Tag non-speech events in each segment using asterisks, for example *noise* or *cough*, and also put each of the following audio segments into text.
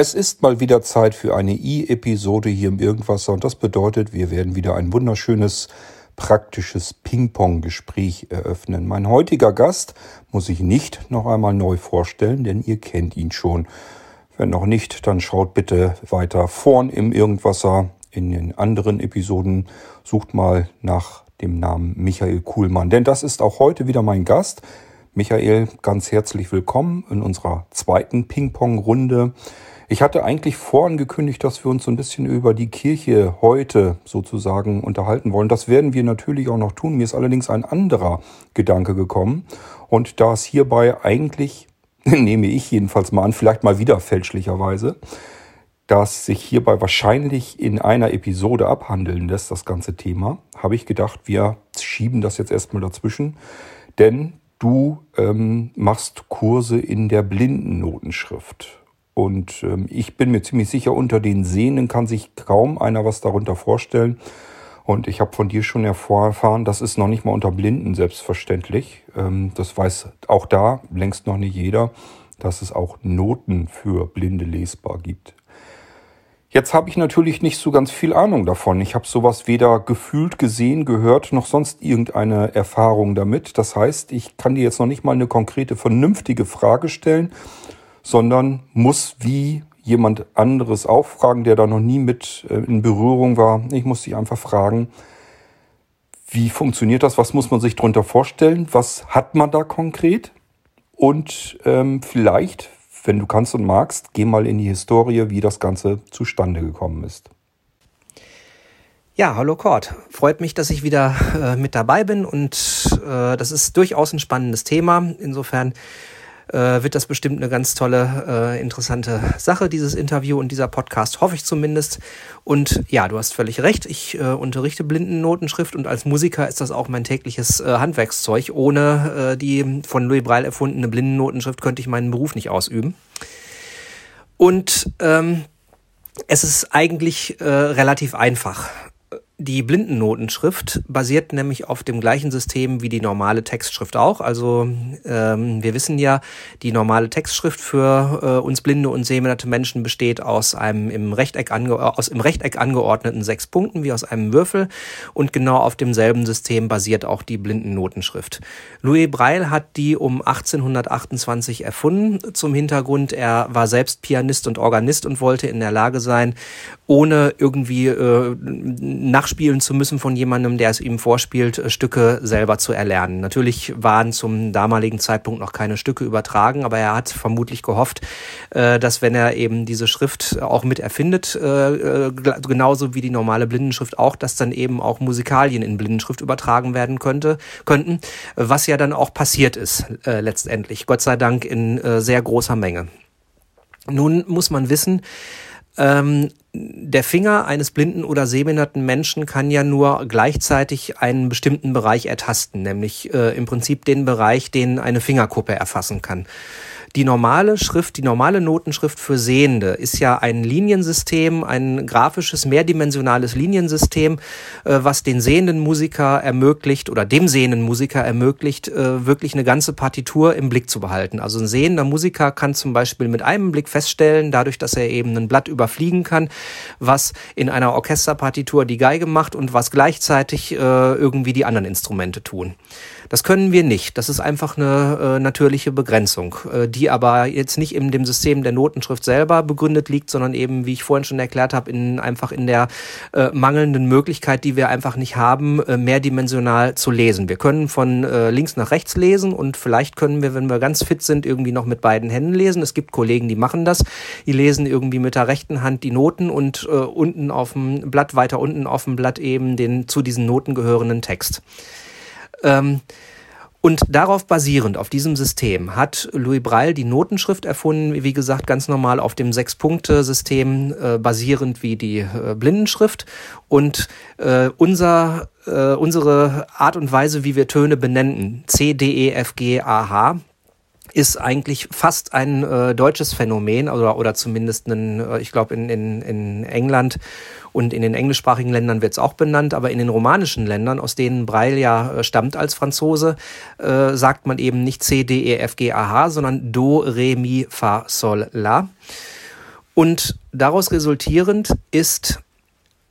Es ist mal wieder Zeit für eine I-Episode hier im Irgendwasser und das bedeutet, wir werden wieder ein wunderschönes praktisches Ping-Pong-Gespräch eröffnen. Mein heutiger Gast muss ich nicht noch einmal neu vorstellen, denn ihr kennt ihn schon. Wenn noch nicht, dann schaut bitte weiter vorn im Irgendwasser. In den anderen Episoden sucht mal nach dem Namen Michael Kuhlmann, denn das ist auch heute wieder mein Gast. Michael, ganz herzlich willkommen in unserer zweiten Ping-Pong-Runde. Ich hatte eigentlich vorangekündigt, dass wir uns so ein bisschen über die Kirche heute sozusagen unterhalten wollen. Das werden wir natürlich auch noch tun. Mir ist allerdings ein anderer Gedanke gekommen. Und da es hierbei eigentlich, *laughs* nehme ich jedenfalls mal an, vielleicht mal wieder fälschlicherweise, dass sich hierbei wahrscheinlich in einer Episode abhandeln lässt, das ganze Thema, habe ich gedacht, wir schieben das jetzt erstmal dazwischen. Denn du ähm, machst Kurse in der Blindennotenschrift. Und ähm, ich bin mir ziemlich sicher, unter den Sehnen kann sich kaum einer was darunter vorstellen. Und ich habe von dir schon erfahren, das ist noch nicht mal unter Blinden selbstverständlich. Ähm, das weiß auch da längst noch nicht jeder, dass es auch Noten für Blinde lesbar gibt. Jetzt habe ich natürlich nicht so ganz viel Ahnung davon. Ich habe sowas weder gefühlt, gesehen, gehört, noch sonst irgendeine Erfahrung damit. Das heißt, ich kann dir jetzt noch nicht mal eine konkrete, vernünftige Frage stellen, sondern muss wie jemand anderes auch fragen, der da noch nie mit äh, in Berührung war. Ich muss sie einfach fragen, wie funktioniert das? Was muss man sich darunter vorstellen? Was hat man da konkret? Und ähm, vielleicht, wenn du kannst und magst, geh mal in die Historie, wie das Ganze zustande gekommen ist. Ja, hallo Kurt. Freut mich, dass ich wieder äh, mit dabei bin und äh, das ist durchaus ein spannendes Thema. Insofern äh, wird das bestimmt eine ganz tolle, äh, interessante Sache, dieses Interview und dieser Podcast, hoffe ich zumindest. Und ja, du hast völlig recht, ich äh, unterrichte Blindennotenschrift und als Musiker ist das auch mein tägliches äh, Handwerkszeug. Ohne äh, die von Louis Braille erfundene Blindennotenschrift könnte ich meinen Beruf nicht ausüben. Und ähm, es ist eigentlich äh, relativ einfach. Die Blindennotenschrift basiert nämlich auf dem gleichen System wie die normale Textschrift auch. Also ähm, wir wissen ja, die normale Textschrift für äh, uns blinde und sehbehinderte Menschen besteht aus einem im Rechteck, ange aus im Rechteck angeordneten sechs Punkten wie aus einem Würfel und genau auf demselben System basiert auch die Blindennotenschrift. Louis Braille hat die um 1828 erfunden. Zum Hintergrund, er war selbst Pianist und Organist und wollte in der Lage sein, ohne irgendwie äh, nachspielen zu müssen von jemandem, der es ihm vorspielt, äh, Stücke selber zu erlernen. Natürlich waren zum damaligen Zeitpunkt noch keine Stücke übertragen, aber er hat vermutlich gehofft, äh, dass wenn er eben diese Schrift auch mit erfindet, äh, genauso wie die normale Blindenschrift auch, dass dann eben auch Musikalien in Blindenschrift übertragen werden könnte, könnten, was ja dann auch passiert ist letztendlich, Gott sei Dank in sehr großer Menge. Nun muss man wissen, ähm, der Finger eines blinden oder sehbehinderten Menschen kann ja nur gleichzeitig einen bestimmten Bereich ertasten, nämlich äh, im Prinzip den Bereich, den eine Fingerkuppe erfassen kann. Die normale Schrift, die normale Notenschrift für Sehende ist ja ein Liniensystem, ein grafisches, mehrdimensionales Liniensystem, äh, was den sehenden Musiker ermöglicht oder dem sehenden Musiker ermöglicht, äh, wirklich eine ganze Partitur im Blick zu behalten. Also ein sehender Musiker kann zum Beispiel mit einem Blick feststellen, dadurch, dass er eben ein Blatt überfliegen kann, was in einer Orchesterpartitur die Geige macht und was gleichzeitig äh, irgendwie die anderen Instrumente tun. Das können wir nicht. Das ist einfach eine äh, natürliche Begrenzung, äh, die aber jetzt nicht in dem System der Notenschrift selber begründet liegt, sondern eben, wie ich vorhin schon erklärt habe, in, einfach in der äh, mangelnden Möglichkeit, die wir einfach nicht haben, äh, mehrdimensional zu lesen. Wir können von äh, links nach rechts lesen und vielleicht können wir, wenn wir ganz fit sind, irgendwie noch mit beiden Händen lesen. Es gibt Kollegen, die machen das. Die lesen irgendwie mit der rechten Hand die Noten und äh, unten auf dem Blatt, weiter unten auf dem Blatt eben den zu diesen Noten gehörenden Text. Ähm, und darauf basierend, auf diesem System, hat Louis Braille die Notenschrift erfunden, wie gesagt, ganz normal auf dem Sechs-Punkte-System, äh, basierend wie die äh, Blindenschrift. Und äh, unser, äh, unsere Art und Weise, wie wir Töne benennen, C, D, E, F, G, A, H, ist eigentlich fast ein äh, deutsches Phänomen oder, oder zumindest ein, äh, ich glaube in, in, in England und in den englischsprachigen Ländern wird es auch benannt, aber in den romanischen Ländern, aus denen Breil ja äh, stammt als Franzose, äh, sagt man eben nicht C, D, E, F, G, A, H, sondern Do, Re, Mi, Fa, Sol, La. Und daraus resultierend ist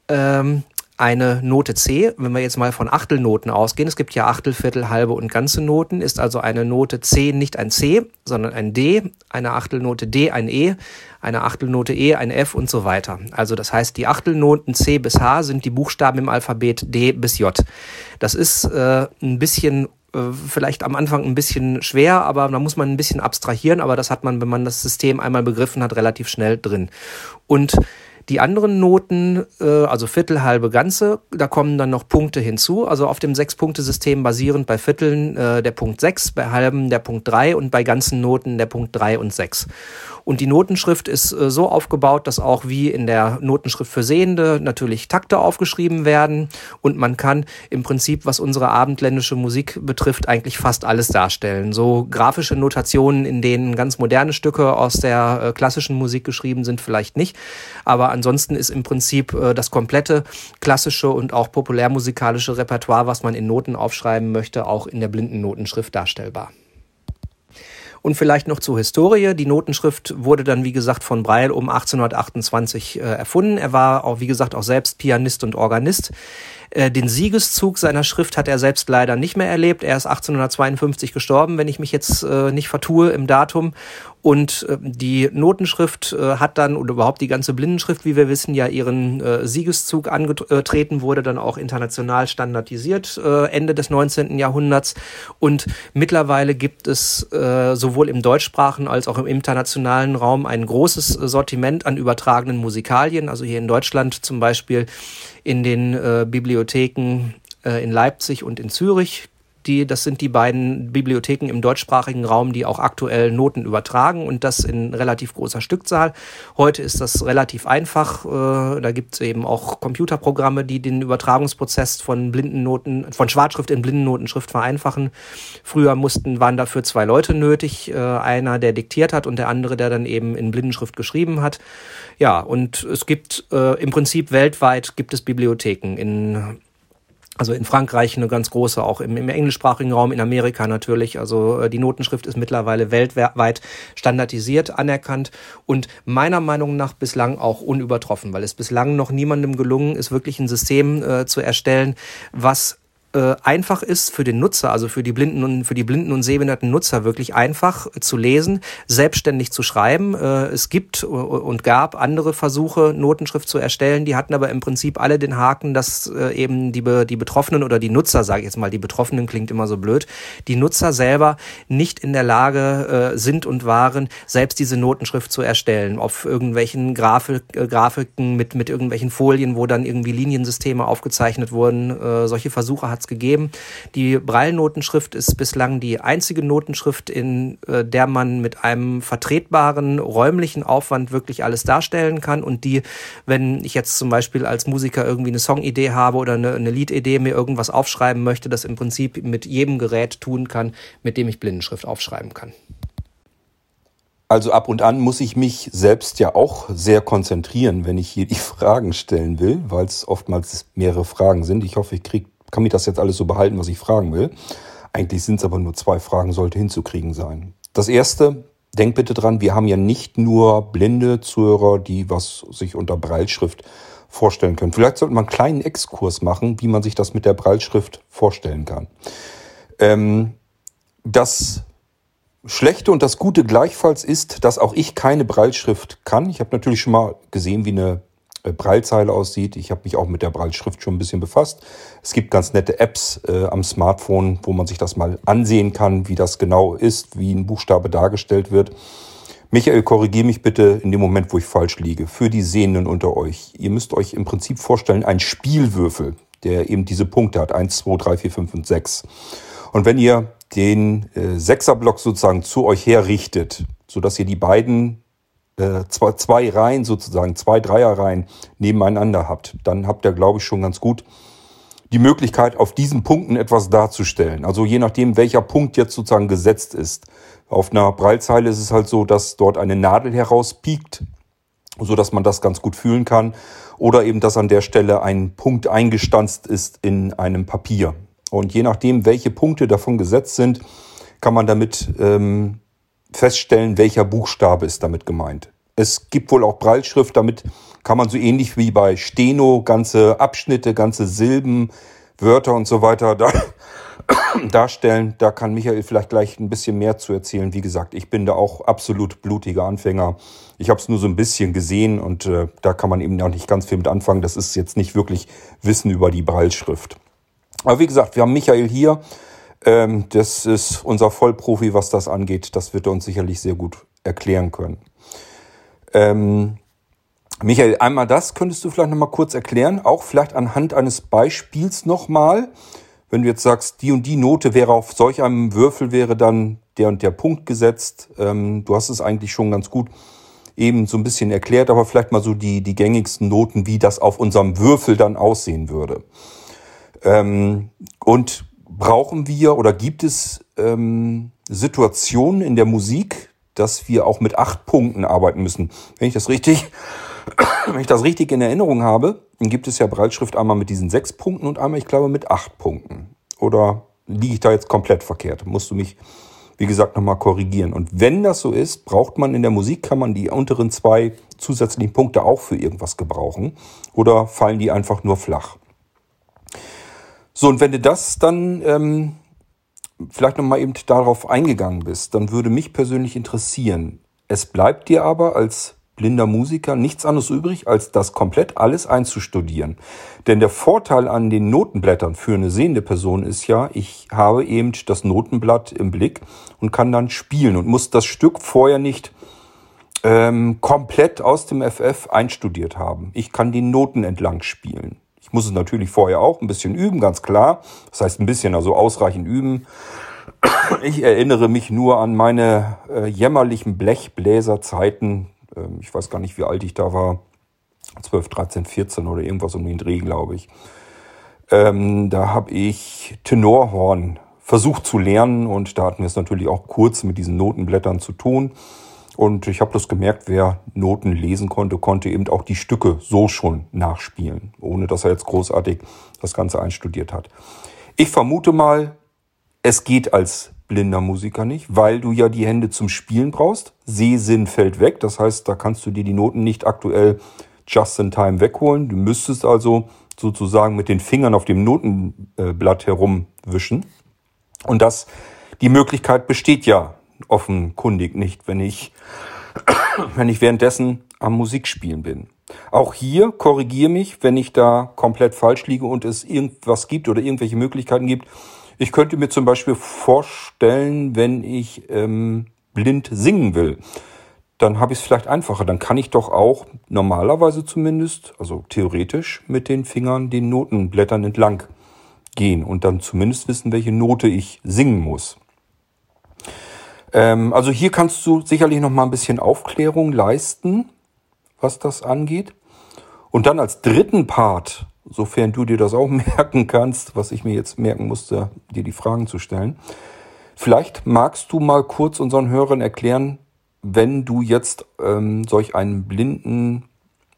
ähm, eine Note C, wenn wir jetzt mal von Achtelnoten ausgehen, es gibt ja Achtel, Viertel, halbe und ganze Noten, ist also eine Note C nicht ein C, sondern ein D, eine Achtelnote D ein E, eine Achtelnote E ein F und so weiter. Also das heißt, die Achtelnoten C bis H sind die Buchstaben im Alphabet D bis J. Das ist äh, ein bisschen äh, vielleicht am Anfang ein bisschen schwer, aber da muss man ein bisschen abstrahieren, aber das hat man, wenn man das System einmal begriffen hat, relativ schnell drin. Und die anderen Noten, äh, also Viertel, halbe, ganze, da kommen dann noch Punkte hinzu. Also auf dem Sechs-Punkte-System basierend bei Vierteln äh, der Punkt 6, bei halben der Punkt 3 und bei ganzen Noten der Punkt 3 und 6. Und die Notenschrift ist äh, so aufgebaut, dass auch wie in der Notenschrift für Sehende natürlich Takte aufgeschrieben werden. Und man kann im Prinzip, was unsere abendländische Musik betrifft, eigentlich fast alles darstellen. So grafische Notationen, in denen ganz moderne Stücke aus der äh, klassischen Musik geschrieben sind, vielleicht nicht. Aber ansonsten ist im Prinzip äh, das komplette klassische und auch populärmusikalische Repertoire, was man in Noten aufschreiben möchte, auch in der blinden Notenschrift darstellbar. Und vielleicht noch zur Historie. Die Notenschrift wurde dann, wie gesagt, von Breil um 1828 äh, erfunden. Er war auch, wie gesagt, auch selbst Pianist und Organist. Äh, den Siegeszug seiner Schrift hat er selbst leider nicht mehr erlebt. Er ist 1852 gestorben, wenn ich mich jetzt äh, nicht vertue im Datum. Und äh, die Notenschrift äh, hat dann, oder überhaupt die ganze Blindenschrift, wie wir wissen, ja ihren äh, Siegeszug angetreten, wurde dann auch international standardisiert Ende des 19. Jahrhunderts. Und mittlerweile gibt es sowohl im deutschsprachigen als auch im internationalen Raum ein großes Sortiment an übertragenen Musikalien. Also hier in Deutschland zum Beispiel in den Bibliotheken in Leipzig und in Zürich. Die, das sind die beiden Bibliotheken im deutschsprachigen Raum, die auch aktuell Noten übertragen und das in relativ großer Stückzahl. Heute ist das relativ einfach. Äh, da gibt es eben auch Computerprogramme, die den Übertragungsprozess von Blindennoten, von Schwarzschrift in Blindennotenschrift vereinfachen. Früher mussten, waren dafür zwei Leute nötig. Äh, einer, der diktiert hat und der andere, der dann eben in Blindenschrift geschrieben hat. Ja, und es gibt äh, im Prinzip weltweit gibt es Bibliotheken in also in Frankreich eine ganz große, auch im, im, englischsprachigen Raum, in Amerika natürlich. Also äh, die Notenschrift ist mittlerweile weltweit standardisiert, anerkannt und meiner Meinung nach bislang auch unübertroffen, weil es bislang noch niemandem gelungen ist, wirklich ein System äh, zu erstellen, was äh, einfach ist für den Nutzer, also für die blinden und für die blinden und sehbehinderten Nutzer wirklich einfach zu lesen, selbstständig zu schreiben. Äh, es gibt und gab andere Versuche, Notenschrift zu erstellen, die hatten aber im Prinzip alle den Haken, dass äh, eben die, die Betroffenen oder die Nutzer, sage ich jetzt mal, die Betroffenen klingt immer so blöd, die Nutzer selber nicht in der Lage sind und waren, selbst diese Notenschrift zu erstellen, auf irgendwelchen Grafik, Grafiken mit, mit irgendwelchen Folien, wo dann irgendwie Liniensysteme aufgezeichnet wurden. Solche Versuche hat gegeben. Die Braille-Notenschrift ist bislang die einzige Notenschrift, in äh, der man mit einem vertretbaren räumlichen Aufwand wirklich alles darstellen kann und die, wenn ich jetzt zum Beispiel als Musiker irgendwie eine Songidee habe oder eine, eine Liedidee, mir irgendwas aufschreiben möchte, das im Prinzip mit jedem Gerät tun kann, mit dem ich Blindenschrift aufschreiben kann. Also ab und an muss ich mich selbst ja auch sehr konzentrieren, wenn ich hier die *laughs* Fragen stellen will, weil es oftmals mehrere Fragen sind. Ich hoffe, ich kriege kann mich das jetzt alles so behalten, was ich fragen will. Eigentlich sind es aber nur zwei Fragen, sollte hinzukriegen sein. Das erste, denkt bitte dran, wir haben ja nicht nur blinde Zuhörer, die was sich unter Breilschrift vorstellen können. Vielleicht sollte man einen kleinen Exkurs machen, wie man sich das mit der Breilschrift vorstellen kann. Ähm, das Schlechte und das Gute gleichfalls ist, dass auch ich keine Breilschrift kann. Ich habe natürlich schon mal gesehen, wie eine Braillezeile aussieht. Ich habe mich auch mit der Brailleschrift schon ein bisschen befasst. Es gibt ganz nette Apps äh, am Smartphone, wo man sich das mal ansehen kann, wie das genau ist, wie ein Buchstabe dargestellt wird. Michael, korrigiere mich bitte in dem Moment, wo ich falsch liege. Für die Sehenden unter euch. Ihr müsst euch im Prinzip vorstellen, ein Spielwürfel, der eben diese Punkte hat. 1, 2, 3, 4, 5 und 6. Und wenn ihr den äh, Sechserblock sozusagen zu euch herrichtet, sodass ihr die beiden äh, zwei, zwei Reihen sozusagen, zwei Dreierreihen nebeneinander habt, dann habt ihr, glaube ich, schon ganz gut die Möglichkeit, auf diesen Punkten etwas darzustellen. Also je nachdem, welcher Punkt jetzt sozusagen gesetzt ist. Auf einer Breilzeile ist es halt so, dass dort eine Nadel herauspiekt, so dass man das ganz gut fühlen kann. Oder eben, dass an der Stelle ein Punkt eingestanzt ist in einem Papier. Und je nachdem, welche Punkte davon gesetzt sind, kann man damit ähm, feststellen, welcher Buchstabe ist damit gemeint. Es gibt wohl auch Breilschrift, damit kann man so ähnlich wie bei Steno ganze Abschnitte, ganze Silben, Wörter und so weiter da, *coughs* darstellen. Da kann Michael vielleicht gleich ein bisschen mehr zu erzählen. Wie gesagt, ich bin da auch absolut blutiger Anfänger. Ich habe es nur so ein bisschen gesehen und äh, da kann man eben auch nicht ganz viel mit anfangen. Das ist jetzt nicht wirklich Wissen über die Breilschrift. Aber wie gesagt, wir haben Michael hier. Ähm, das ist unser Vollprofi, was das angeht. Das wird er uns sicherlich sehr gut erklären können. Ähm, Michael, einmal das könntest du vielleicht nochmal kurz erklären, auch vielleicht anhand eines Beispiels nochmal. Wenn du jetzt sagst, die und die Note wäre auf solch einem Würfel, wäre dann der und der Punkt gesetzt. Ähm, du hast es eigentlich schon ganz gut eben so ein bisschen erklärt, aber vielleicht mal so die, die gängigsten Noten, wie das auf unserem Würfel dann aussehen würde. Ähm, und brauchen wir oder gibt es ähm, Situationen in der Musik, dass wir auch mit acht Punkten arbeiten müssen? Wenn ich das richtig, *coughs* wenn ich das richtig in Erinnerung habe, dann gibt es ja Breitschrift einmal mit diesen sechs Punkten und einmal, ich glaube, mit acht Punkten. Oder liege ich da jetzt komplett verkehrt? Musst du mich, wie gesagt, nochmal korrigieren. Und wenn das so ist, braucht man in der Musik, kann man die unteren zwei zusätzlichen Punkte auch für irgendwas gebrauchen? Oder fallen die einfach nur flach? So, und wenn du das dann ähm, vielleicht nochmal eben darauf eingegangen bist, dann würde mich persönlich interessieren. Es bleibt dir aber als blinder Musiker nichts anderes übrig, als das komplett alles einzustudieren. Denn der Vorteil an den Notenblättern für eine sehende Person ist ja, ich habe eben das Notenblatt im Blick und kann dann spielen und muss das Stück vorher nicht ähm, komplett aus dem FF einstudiert haben. Ich kann die Noten entlang spielen. Ich muss es natürlich vorher auch ein bisschen üben, ganz klar. Das heißt ein bisschen, also ausreichend üben. Ich erinnere mich nur an meine äh, jämmerlichen Blechbläserzeiten. Ähm, ich weiß gar nicht, wie alt ich da war. 12, 13, 14 oder irgendwas um den Dreh, glaube ich. Ähm, da habe ich Tenorhorn versucht zu lernen und da hatten wir es natürlich auch kurz mit diesen Notenblättern zu tun. Und ich habe das gemerkt, wer Noten lesen konnte, konnte eben auch die Stücke so schon nachspielen, ohne dass er jetzt großartig das Ganze einstudiert hat. Ich vermute mal, es geht als blinder Musiker nicht, weil du ja die Hände zum Spielen brauchst. Sehsinn fällt weg, das heißt, da kannst du dir die Noten nicht aktuell just in time wegholen. Du müsstest also sozusagen mit den Fingern auf dem Notenblatt herumwischen. Und das, die Möglichkeit besteht ja offenkundig nicht, wenn ich, *coughs* wenn ich währenddessen am Musikspielen bin. Auch hier korrigiere mich, wenn ich da komplett falsch liege und es irgendwas gibt oder irgendwelche Möglichkeiten gibt. Ich könnte mir zum Beispiel vorstellen, wenn ich ähm, blind singen will, dann habe ich es vielleicht einfacher. Dann kann ich doch auch normalerweise zumindest, also theoretisch, mit den Fingern den Notenblättern entlang gehen und dann zumindest wissen, welche Note ich singen muss. Ähm, also hier kannst du sicherlich noch mal ein bisschen Aufklärung leisten, was das angeht. Und dann als dritten Part, sofern du dir das auch *laughs* merken kannst, was ich mir jetzt merken musste, dir die Fragen zu stellen. Vielleicht magst du mal kurz unseren Hörern erklären, wenn du jetzt ähm, solch einen blinden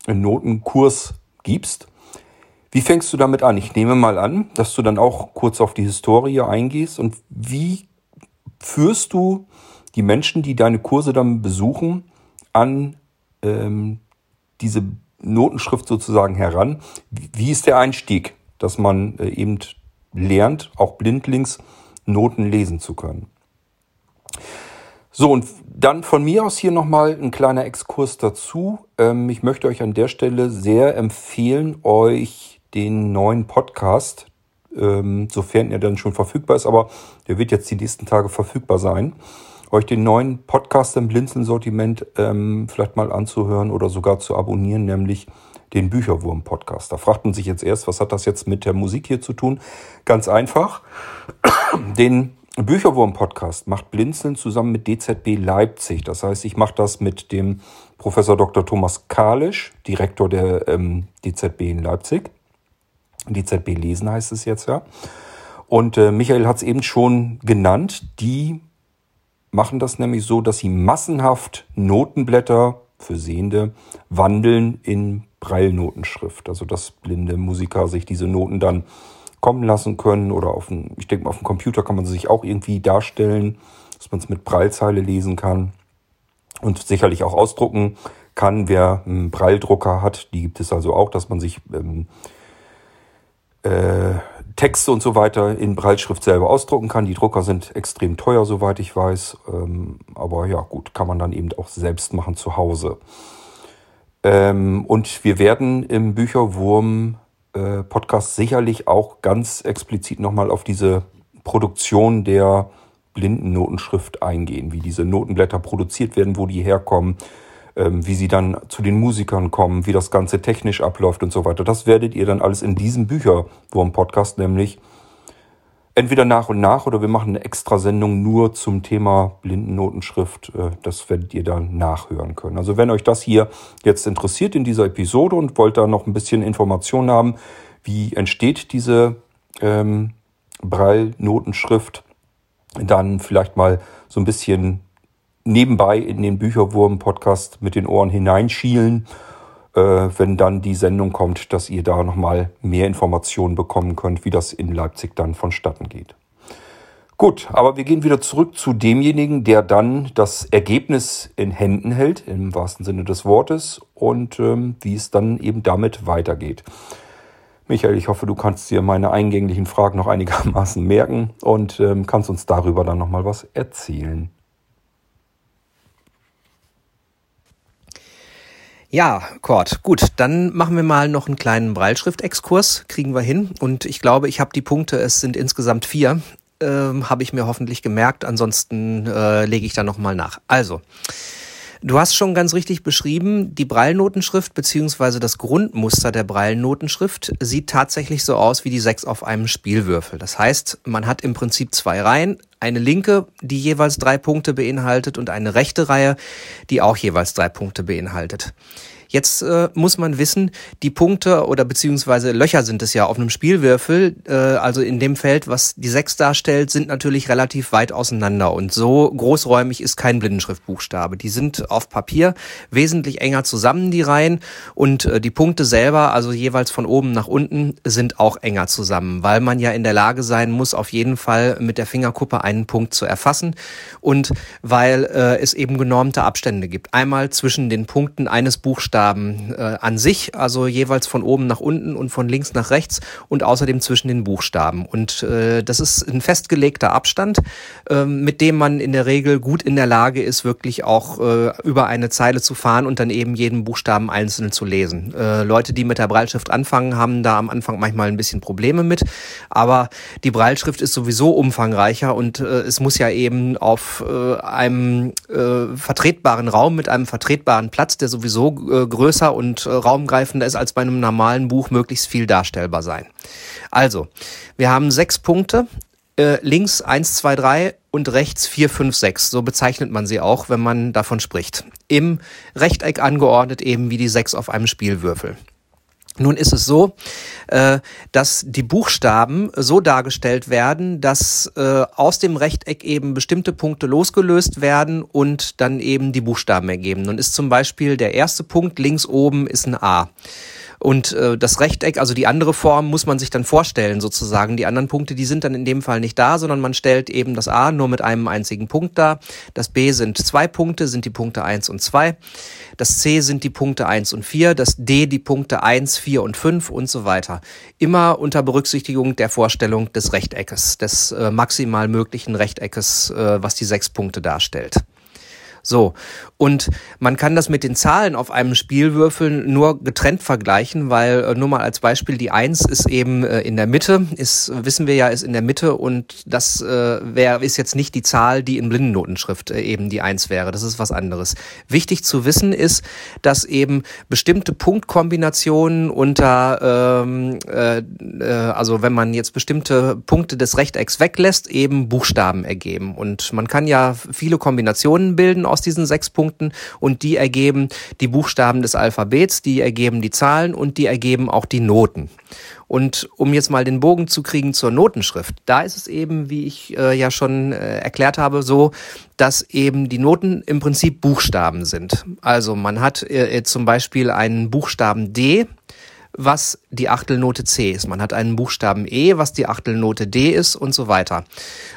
Notenkurs gibst, wie fängst du damit an? Ich nehme mal an, dass du dann auch kurz auf die Historie eingehst und wie führst du die Menschen, die deine Kurse dann besuchen, an ähm, diese Notenschrift sozusagen heran. Wie ist der Einstieg, dass man äh, eben lernt, auch blindlings Noten lesen zu können? So, und dann von mir aus hier nochmal ein kleiner Exkurs dazu. Ähm, ich möchte euch an der Stelle sehr empfehlen, euch den neuen Podcast, ähm, sofern er dann schon verfügbar ist, aber der wird jetzt die nächsten Tage verfügbar sein, euch den neuen Podcast im Blinzeln-Sortiment ähm, vielleicht mal anzuhören oder sogar zu abonnieren, nämlich den Bücherwurm-Podcast. Da fragt man sich jetzt erst, was hat das jetzt mit der Musik hier zu tun? Ganz einfach. Den Bücherwurm-Podcast macht Blinzeln zusammen mit DZB Leipzig. Das heißt, ich mache das mit dem Professor Dr. Thomas Kalisch, Direktor der ähm, DZB in Leipzig. DZB Lesen heißt es jetzt ja. Und äh, Michael hat es eben schon genannt. Die machen das nämlich so, dass sie massenhaft Notenblätter für Sehende wandeln in Breilnotenschrift. Also dass blinde Musiker sich diese Noten dann kommen lassen können oder auf dem, ich denke mal, auf dem Computer kann man sie sich auch irgendwie darstellen, dass man es mit Breilzeile lesen kann. und sicherlich auch ausdrucken kann. Wer einen Brailledrucker hat, die gibt es also auch, dass man sich ähm, äh, Texte und so weiter in Breitschrift selber ausdrucken kann. Die Drucker sind extrem teuer, soweit ich weiß. Ähm, aber ja, gut, kann man dann eben auch selbst machen zu Hause. Ähm, und wir werden im Bücherwurm äh, Podcast sicherlich auch ganz explizit nochmal auf diese Produktion der blinden Notenschrift eingehen, wie diese Notenblätter produziert werden, wo die herkommen, wie sie dann zu den Musikern kommen, wie das Ganze technisch abläuft und so weiter. Das werdet ihr dann alles in diesem Bücherwurm-Podcast, nämlich entweder nach und nach oder wir machen eine extra Sendung nur zum Thema Blindennotenschrift. Äh, das werdet ihr dann nachhören können. Also wenn euch das hier jetzt interessiert in dieser Episode und wollt da noch ein bisschen Informationen haben, wie entsteht diese ähm, Braille-Notenschrift, dann vielleicht mal so ein bisschen nebenbei in den Bücherwurm-Podcast mit den Ohren hineinschielen, äh, wenn dann die Sendung kommt, dass ihr da nochmal mehr Informationen bekommen könnt, wie das in Leipzig dann vonstatten geht. Gut, aber wir gehen wieder zurück zu demjenigen, der dann das Ergebnis in Händen hält, im wahrsten Sinne des Wortes, und ähm, wie es dann eben damit weitergeht. Michael, ich hoffe, du kannst dir meine eingänglichen Fragen noch einigermaßen merken und ähm, kannst uns darüber dann nochmal was erzählen. Ja, Kurt, gut, dann machen wir mal noch einen kleinen Breilschrift-Exkurs, kriegen wir hin. Und ich glaube, ich habe die Punkte, es sind insgesamt vier, ähm, habe ich mir hoffentlich gemerkt. Ansonsten äh, lege ich da nochmal nach. Also, Du hast schon ganz richtig beschrieben, die Breilnotenschrift beziehungsweise das Grundmuster der Breilnotenschrift sieht tatsächlich so aus wie die sechs auf einem Spielwürfel. Das heißt, man hat im Prinzip zwei Reihen, eine linke, die jeweils drei Punkte beinhaltet und eine rechte Reihe, die auch jeweils drei Punkte beinhaltet. Jetzt äh, muss man wissen, die Punkte oder beziehungsweise Löcher sind es ja auf einem Spielwürfel, äh, also in dem Feld, was die sechs darstellt, sind natürlich relativ weit auseinander und so großräumig ist kein Blindenschriftbuchstabe. Die sind auf Papier wesentlich enger zusammen, die Reihen und äh, die Punkte selber, also jeweils von oben nach unten, sind auch enger zusammen, weil man ja in der Lage sein muss, auf jeden Fall mit der Fingerkuppe einen Punkt zu erfassen und weil äh, es eben genormte Abstände gibt. Einmal zwischen den Punkten eines Buchstabens Buchstaben äh, an sich, also jeweils von oben nach unten und von links nach rechts und außerdem zwischen den Buchstaben. Und äh, das ist ein festgelegter Abstand, äh, mit dem man in der Regel gut in der Lage ist, wirklich auch äh, über eine Zeile zu fahren und dann eben jeden Buchstaben einzeln zu lesen. Äh, Leute, die mit der Breilschrift anfangen, haben da am Anfang manchmal ein bisschen Probleme mit, aber die Breilschrift ist sowieso umfangreicher und äh, es muss ja eben auf äh, einem äh, vertretbaren Raum mit einem vertretbaren Platz, der sowieso äh, größer und äh, raumgreifender ist als bei einem normalen Buch, möglichst viel darstellbar sein. Also, wir haben sechs Punkte. Äh, links eins, zwei, drei und rechts vier, fünf, sechs. So bezeichnet man sie auch, wenn man davon spricht. Im Rechteck angeordnet eben wie die sechs auf einem Spielwürfel. Nun ist es so, äh, dass die Buchstaben so dargestellt werden, dass äh, aus dem Rechteck eben bestimmte Punkte losgelöst werden und dann eben die Buchstaben ergeben. Nun ist zum Beispiel der erste Punkt links oben ist ein A. Und äh, das Rechteck, also die andere Form, muss man sich dann vorstellen sozusagen. Die anderen Punkte, die sind dann in dem Fall nicht da, sondern man stellt eben das A nur mit einem einzigen Punkt dar. Das B sind zwei Punkte, sind die Punkte eins und zwei. Das C sind die Punkte eins und vier. Das D die Punkte eins, vier und fünf und so weiter. Immer unter Berücksichtigung der Vorstellung des Rechteckes, des äh, maximal möglichen Rechteckes, äh, was die sechs Punkte darstellt. So. Und man kann das mit den Zahlen auf einem Spielwürfel nur getrennt vergleichen, weil äh, nur mal als Beispiel die Eins ist eben äh, in der Mitte, ist, wissen wir ja, ist in der Mitte und das äh, wär, ist jetzt nicht die Zahl, die in Blindennotenschrift äh, eben die Eins wäre. Das ist was anderes. Wichtig zu wissen ist, dass eben bestimmte Punktkombinationen unter, ähm, äh, äh, also wenn man jetzt bestimmte Punkte des Rechtecks weglässt, eben Buchstaben ergeben. Und man kann ja viele Kombinationen bilden aus diesen sechs Punkten und die ergeben die Buchstaben des Alphabets, die ergeben die Zahlen und die ergeben auch die Noten. Und um jetzt mal den Bogen zu kriegen zur Notenschrift, da ist es eben, wie ich äh, ja schon äh, erklärt habe, so, dass eben die Noten im Prinzip Buchstaben sind. Also man hat äh, zum Beispiel einen Buchstaben D, was die Achtelnote C ist. Man hat einen Buchstaben E, was die Achtelnote D ist und so weiter.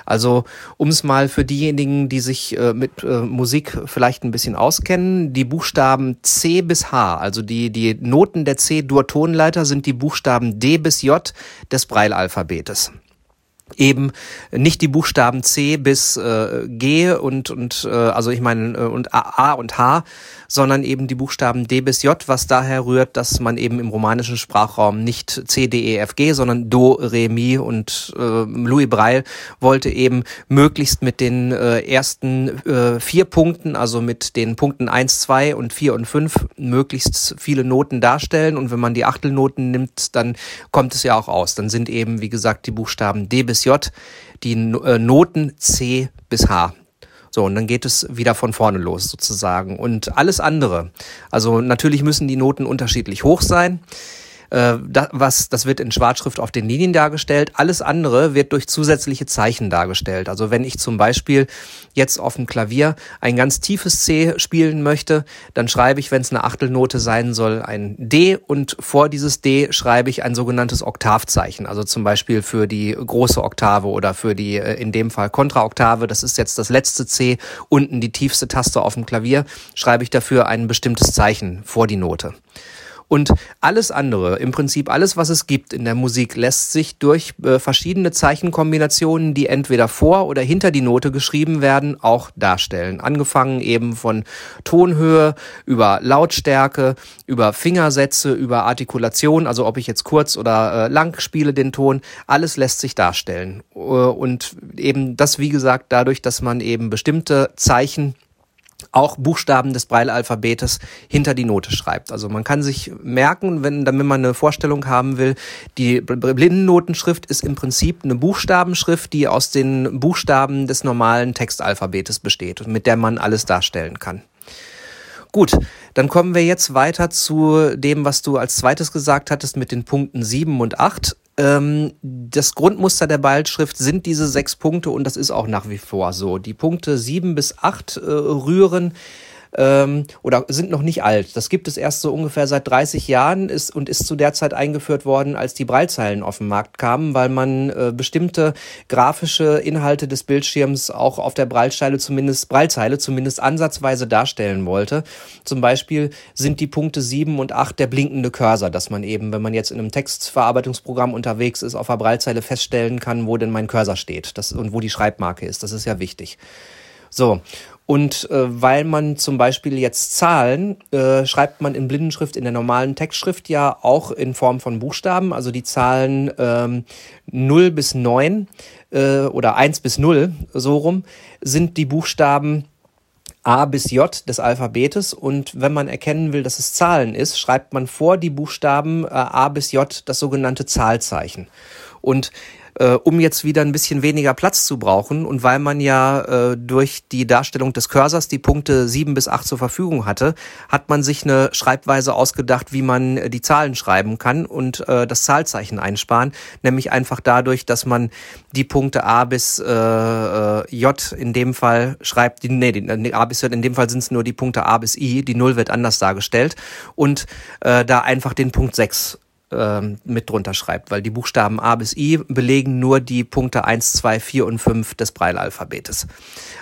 Also um es mal für diejenigen, die sich äh, mit äh, Musik vielleicht ein bisschen auskennen, die Buchstaben C bis H, also die, die Noten der C-Dur-Tonleiter sind die Buchstaben D bis J des Braille-Alphabetes eben nicht die Buchstaben C bis äh, G und und äh, also ich meine äh, und A, A und H, sondern eben die Buchstaben D bis J, was daher rührt, dass man eben im romanischen Sprachraum nicht C, D, E, F, G, sondern Do, Re, Mi und äh, Louis Braille wollte eben möglichst mit den äh, ersten äh, vier Punkten, also mit den Punkten eins, zwei und vier und fünf möglichst viele Noten darstellen und wenn man die Achtelnoten nimmt, dann kommt es ja auch aus. Dann sind eben, wie gesagt, die Buchstaben D bis J die äh, Noten C bis H. So, und dann geht es wieder von vorne los sozusagen. Und alles andere, also natürlich müssen die Noten unterschiedlich hoch sein. Äh, das, was, das wird in Schwarzschrift auf den Linien dargestellt. Alles andere wird durch zusätzliche Zeichen dargestellt. Also wenn ich zum Beispiel jetzt auf dem Klavier ein ganz tiefes C spielen möchte, dann schreibe ich, wenn es eine Achtelnote sein soll, ein D und vor dieses D schreibe ich ein sogenanntes Oktavzeichen. Also zum Beispiel für die große Oktave oder für die äh, in dem Fall Kontraoktave. Das ist jetzt das letzte C, unten die tiefste Taste auf dem Klavier, schreibe ich dafür ein bestimmtes Zeichen vor die Note. Und alles andere, im Prinzip alles, was es gibt in der Musik, lässt sich durch äh, verschiedene Zeichenkombinationen, die entweder vor oder hinter die Note geschrieben werden, auch darstellen. Angefangen eben von Tonhöhe, über Lautstärke, über Fingersätze, über Artikulation, also ob ich jetzt kurz oder äh, lang spiele den Ton, alles lässt sich darstellen. Äh, und eben das, wie gesagt, dadurch, dass man eben bestimmte Zeichen auch Buchstaben des Braille-Alphabetes hinter die Note schreibt. Also man kann sich merken, wenn, damit man eine Vorstellung haben will, die Blindennotenschrift ist im Prinzip eine Buchstabenschrift, die aus den Buchstaben des normalen Textalphabetes besteht und mit der man alles darstellen kann. Gut, dann kommen wir jetzt weiter zu dem, was du als zweites gesagt hattest mit den Punkten 7 und 8. Ähm, das Grundmuster der Baldschrift sind diese sechs Punkte und das ist auch nach wie vor so. Die Punkte sieben bis acht äh, rühren ähm, oder sind noch nicht alt. Das gibt es erst so ungefähr seit 30 Jahren ist, und ist zu der Zeit eingeführt worden, als die Breilzeilen auf den Markt kamen, weil man äh, bestimmte grafische Inhalte des Bildschirms auch auf der Breilzeile zumindest, Breilzeile zumindest ansatzweise darstellen wollte. Zum Beispiel sind die Punkte 7 und 8 der blinkende Cursor, dass man eben, wenn man jetzt in einem Textverarbeitungsprogramm unterwegs ist, auf der Breilzeile feststellen kann, wo denn mein Cursor steht das, und wo die Schreibmarke ist. Das ist ja wichtig. So, und äh, weil man zum Beispiel jetzt Zahlen äh, schreibt man in Blindenschrift in der normalen Textschrift ja auch in Form von Buchstaben, also die Zahlen ähm, 0 bis 9 äh, oder 1 bis 0, so rum, sind die Buchstaben A bis J des Alphabetes und wenn man erkennen will, dass es Zahlen ist, schreibt man vor die Buchstaben äh, A bis J das sogenannte Zahlzeichen. Und äh, um jetzt wieder ein bisschen weniger Platz zu brauchen und weil man ja äh, durch die Darstellung des Cursors die Punkte 7 bis 8 zur Verfügung hatte, hat man sich eine Schreibweise ausgedacht, wie man die Zahlen schreiben kann und äh, das Zahlzeichen einsparen, nämlich einfach dadurch, dass man die Punkte A bis äh, äh J in dem Fall schreibt, die, nee, die, A bis J, in dem Fall sind es nur die Punkte A bis I, die Null wird anders dargestellt. Und äh, da einfach den Punkt 6 ähm, mit drunter schreibt, weil die Buchstaben A bis I belegen nur die Punkte 1, 2, 4 und 5 des Braille-Alphabetes.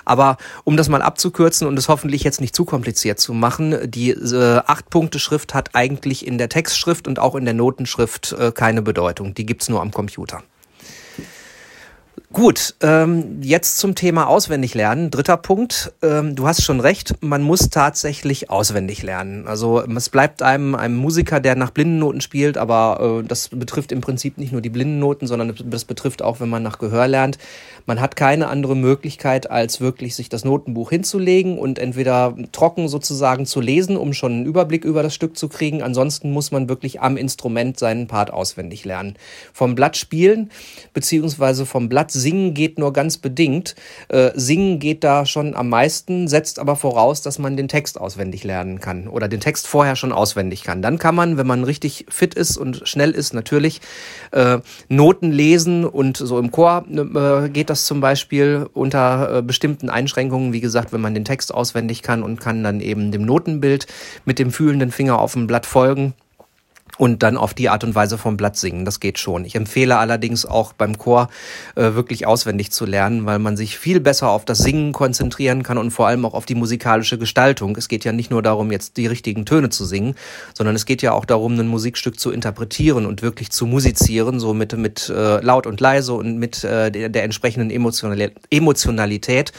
Aber um das mal abzukürzen und es hoffentlich jetzt nicht zu kompliziert zu machen, die äh, 8-Punkte-Schrift hat eigentlich in der Textschrift und auch in der Notenschrift äh, keine Bedeutung. Die gibt's nur am Computer. Gut, ähm, jetzt zum Thema auswendig lernen. Dritter Punkt. Ähm, du hast schon recht, man muss tatsächlich auswendig lernen. Also es bleibt einem, einem Musiker, der nach Blindennoten spielt, aber äh, das betrifft im Prinzip nicht nur die Blindennoten, sondern das betrifft auch, wenn man nach Gehör lernt. Man hat keine andere Möglichkeit, als wirklich sich das Notenbuch hinzulegen und entweder trocken sozusagen zu lesen, um schon einen Überblick über das Stück zu kriegen. Ansonsten muss man wirklich am Instrument seinen Part auswendig lernen. Vom Blatt spielen beziehungsweise vom Blatt Singen geht nur ganz bedingt. Äh, singen geht da schon am meisten, setzt aber voraus, dass man den Text auswendig lernen kann oder den Text vorher schon auswendig kann. Dann kann man, wenn man richtig fit ist und schnell ist, natürlich äh, Noten lesen und so im Chor äh, geht das zum Beispiel unter äh, bestimmten Einschränkungen. Wie gesagt, wenn man den Text auswendig kann und kann dann eben dem Notenbild mit dem fühlenden Finger auf dem Blatt folgen. Und dann auf die Art und Weise vom Blatt singen. Das geht schon. Ich empfehle allerdings auch beim Chor äh, wirklich auswendig zu lernen, weil man sich viel besser auf das Singen konzentrieren kann und vor allem auch auf die musikalische Gestaltung. Es geht ja nicht nur darum, jetzt die richtigen Töne zu singen, sondern es geht ja auch darum, ein Musikstück zu interpretieren und wirklich zu musizieren, so mit, mit äh, laut und leise und mit äh, der, der entsprechenden Emotionalität.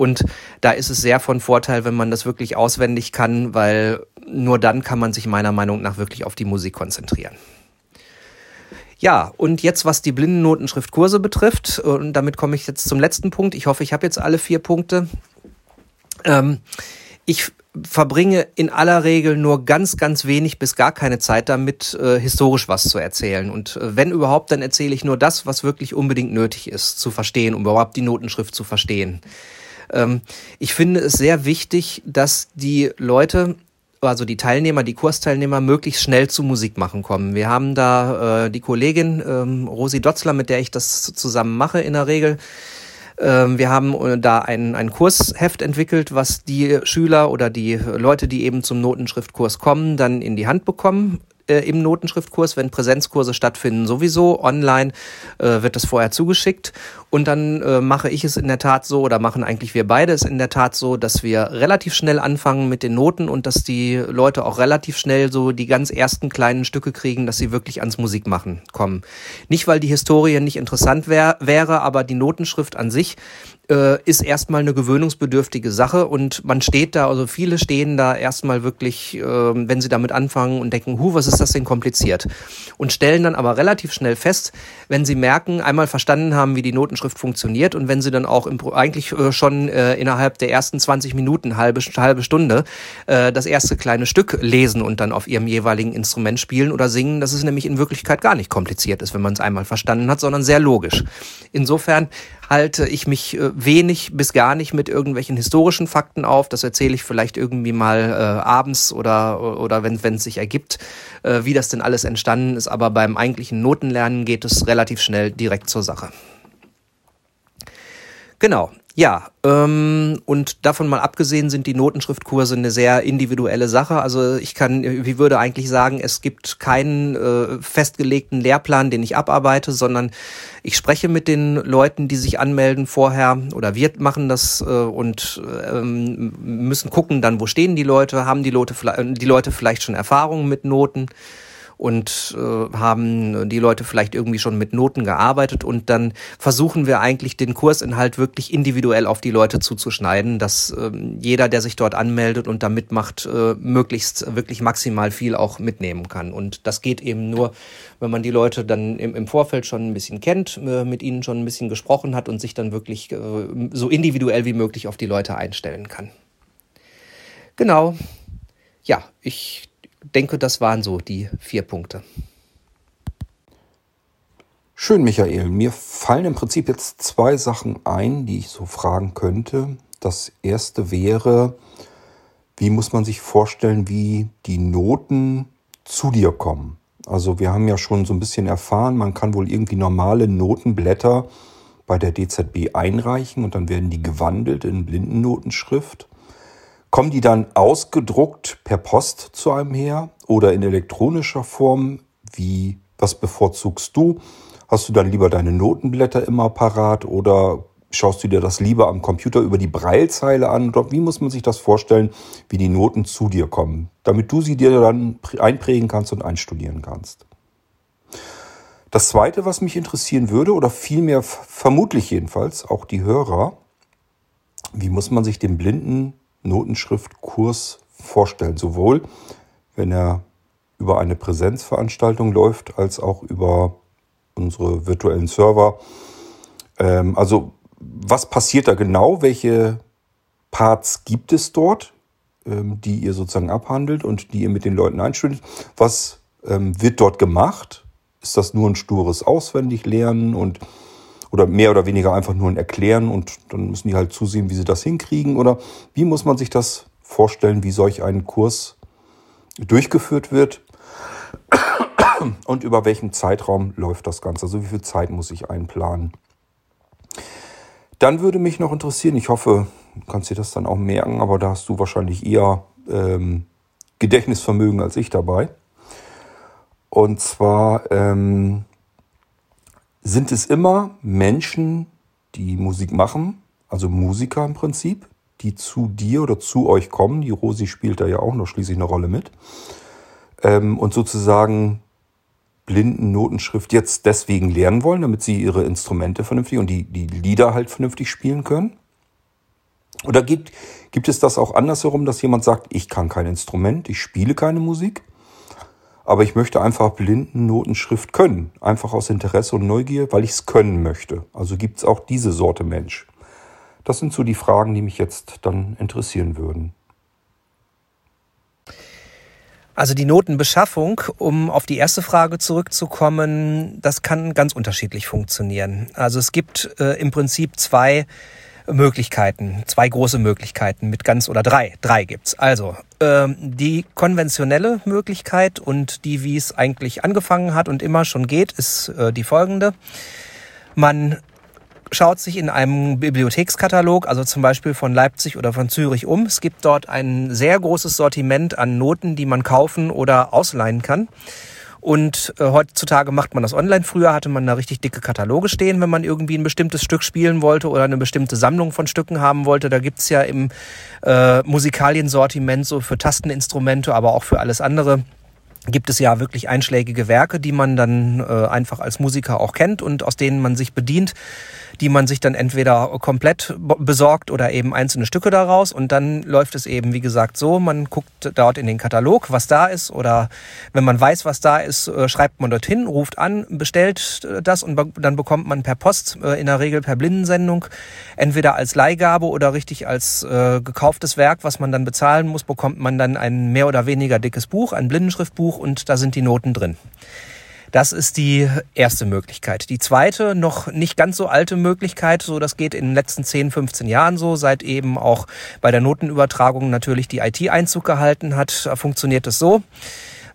Und da ist es sehr von Vorteil, wenn man das wirklich auswendig kann, weil nur dann kann man sich meiner Meinung nach wirklich auf die Musik konzentrieren. Ja, und jetzt was die Blindennotenschriftkurse betrifft, und damit komme ich jetzt zum letzten Punkt. Ich hoffe, ich habe jetzt alle vier Punkte. Ähm, ich verbringe in aller Regel nur ganz, ganz wenig bis gar keine Zeit damit, äh, historisch was zu erzählen. Und äh, wenn überhaupt, dann erzähle ich nur das, was wirklich unbedingt nötig ist zu verstehen, um überhaupt die Notenschrift zu verstehen. Ähm, ich finde es sehr wichtig, dass die Leute also die Teilnehmer, die Kursteilnehmer möglichst schnell zu Musik machen kommen. Wir haben da äh, die Kollegin ähm, Rosi Dotzler, mit der ich das zusammen mache in der Regel. Ähm, wir haben äh, da ein, ein Kursheft entwickelt, was die Schüler oder die Leute, die eben zum Notenschriftkurs kommen, dann in die Hand bekommen äh, im Notenschriftkurs, wenn Präsenzkurse stattfinden, sowieso. Online äh, wird das vorher zugeschickt. Und dann äh, mache ich es in der Tat so, oder machen eigentlich wir beide es in der Tat so, dass wir relativ schnell anfangen mit den Noten und dass die Leute auch relativ schnell so die ganz ersten kleinen Stücke kriegen, dass sie wirklich ans Musikmachen kommen. Nicht, weil die Historie nicht interessant wär, wäre, aber die Notenschrift an sich äh, ist erstmal eine gewöhnungsbedürftige Sache und man steht da, also viele stehen da erstmal wirklich, äh, wenn sie damit anfangen und denken, hu, was ist das denn kompliziert? Und stellen dann aber relativ schnell fest, wenn sie merken, einmal verstanden haben, wie die Notenschrift funktioniert und wenn sie dann auch im, eigentlich äh, schon äh, innerhalb der ersten 20 Minuten, halbe, halbe Stunde, äh, das erste kleine Stück lesen und dann auf ihrem jeweiligen Instrument spielen oder singen, dass es nämlich in Wirklichkeit gar nicht kompliziert ist, wenn man es einmal verstanden hat, sondern sehr logisch. Insofern halte ich mich äh, wenig bis gar nicht mit irgendwelchen historischen Fakten auf. Das erzähle ich vielleicht irgendwie mal äh, abends oder, oder wenn es sich ergibt, äh, wie das denn alles entstanden ist. Aber beim eigentlichen Notenlernen geht es relativ schnell direkt zur Sache. Genau. Ja, ähm, und davon mal abgesehen sind die Notenschriftkurse eine sehr individuelle Sache. Also ich kann, wie würde eigentlich sagen, es gibt keinen äh, festgelegten Lehrplan, den ich abarbeite, sondern ich spreche mit den Leuten, die sich anmelden vorher oder wir machen das äh, und ähm, müssen gucken dann, wo stehen die Leute, haben die Leute, die Leute vielleicht schon Erfahrungen mit Noten und äh, haben die Leute vielleicht irgendwie schon mit Noten gearbeitet und dann versuchen wir eigentlich den Kursinhalt wirklich individuell auf die Leute zuzuschneiden, dass äh, jeder, der sich dort anmeldet und da mitmacht, äh, möglichst wirklich maximal viel auch mitnehmen kann. Und das geht eben nur, wenn man die Leute dann im, im Vorfeld schon ein bisschen kennt, äh, mit ihnen schon ein bisschen gesprochen hat und sich dann wirklich äh, so individuell wie möglich auf die Leute einstellen kann. Genau. Ja, ich denke, das waren so die vier Punkte. Schön, Michael. Mir fallen im Prinzip jetzt zwei Sachen ein, die ich so fragen könnte. Das erste wäre, wie muss man sich vorstellen, wie die Noten zu dir kommen? Also wir haben ja schon so ein bisschen erfahren, man kann wohl irgendwie normale Notenblätter bei der DZB einreichen und dann werden die gewandelt in Blindennotenschrift. Kommen die dann ausgedruckt per Post zu einem her oder in elektronischer Form? Wie, was bevorzugst du? Hast du dann lieber deine Notenblätter immer parat oder schaust du dir das lieber am Computer über die Breilzeile an? Wie muss man sich das vorstellen, wie die Noten zu dir kommen, damit du sie dir dann einprägen kannst und einstudieren kannst? Das zweite, was mich interessieren würde, oder vielmehr vermutlich jedenfalls auch die Hörer, wie muss man sich den blinden Notenschriftkurs vorstellen. Sowohl wenn er über eine Präsenzveranstaltung läuft, als auch über unsere virtuellen Server. Ähm, also was passiert da genau? Welche Parts gibt es dort, ähm, die ihr sozusagen abhandelt und die ihr mit den Leuten einstudiert? Was ähm, wird dort gemacht? Ist das nur ein stures Auswendiglernen und oder mehr oder weniger einfach nur ein Erklären und dann müssen die halt zusehen, wie sie das hinkriegen? Oder wie muss man sich das vorstellen, wie solch ein Kurs durchgeführt wird? Und über welchen Zeitraum läuft das Ganze? Also wie viel Zeit muss ich einplanen? Dann würde mich noch interessieren, ich hoffe, du kannst dir das dann auch merken, aber da hast du wahrscheinlich eher ähm, Gedächtnisvermögen als ich dabei. Und zwar ähm, sind es immer Menschen, die Musik machen, also Musiker im Prinzip, die zu dir oder zu euch kommen. Die Rosi spielt da ja auch noch schließlich eine Rolle mit. Ähm, und sozusagen blinden Notenschrift jetzt deswegen lernen wollen, damit sie ihre Instrumente vernünftig und die, die Lieder halt vernünftig spielen können. Oder gibt, gibt es das auch andersherum, dass jemand sagt, ich kann kein Instrument, ich spiele keine Musik, aber ich möchte einfach blinden Notenschrift können. Einfach aus Interesse und Neugier, weil ich es können möchte. Also gibt es auch diese Sorte Mensch. Das sind so die Fragen, die mich jetzt dann interessieren würden. Also die Notenbeschaffung, um auf die erste Frage zurückzukommen, das kann ganz unterschiedlich funktionieren. Also es gibt äh, im Prinzip zwei Möglichkeiten, zwei große Möglichkeiten mit ganz oder drei, drei gibt's. Also ähm, die konventionelle Möglichkeit und die, wie es eigentlich angefangen hat und immer schon geht, ist äh, die folgende. Man schaut sich in einem Bibliothekskatalog, also zum Beispiel von Leipzig oder von Zürich um. Es gibt dort ein sehr großes Sortiment an Noten, die man kaufen oder ausleihen kann. Und äh, heutzutage macht man das online. Früher hatte man da richtig dicke Kataloge stehen, wenn man irgendwie ein bestimmtes Stück spielen wollte oder eine bestimmte Sammlung von Stücken haben wollte. Da gibt's ja im äh, Musikaliensortiment so für Tasteninstrumente, aber auch für alles andere gibt es ja wirklich einschlägige Werke, die man dann äh, einfach als Musiker auch kennt und aus denen man sich bedient die man sich dann entweder komplett besorgt oder eben einzelne Stücke daraus. Und dann läuft es eben, wie gesagt, so, man guckt dort in den Katalog, was da ist. Oder wenn man weiß, was da ist, äh, schreibt man dorthin, ruft an, bestellt äh, das und dann bekommt man per Post, äh, in der Regel per Blindensendung, entweder als Leihgabe oder richtig als äh, gekauftes Werk, was man dann bezahlen muss, bekommt man dann ein mehr oder weniger dickes Buch, ein Blindenschriftbuch und da sind die Noten drin. Das ist die erste Möglichkeit. Die zweite, noch nicht ganz so alte Möglichkeit, so das geht in den letzten 10, 15 Jahren so, seit eben auch bei der Notenübertragung natürlich die IT Einzug gehalten hat, funktioniert es so.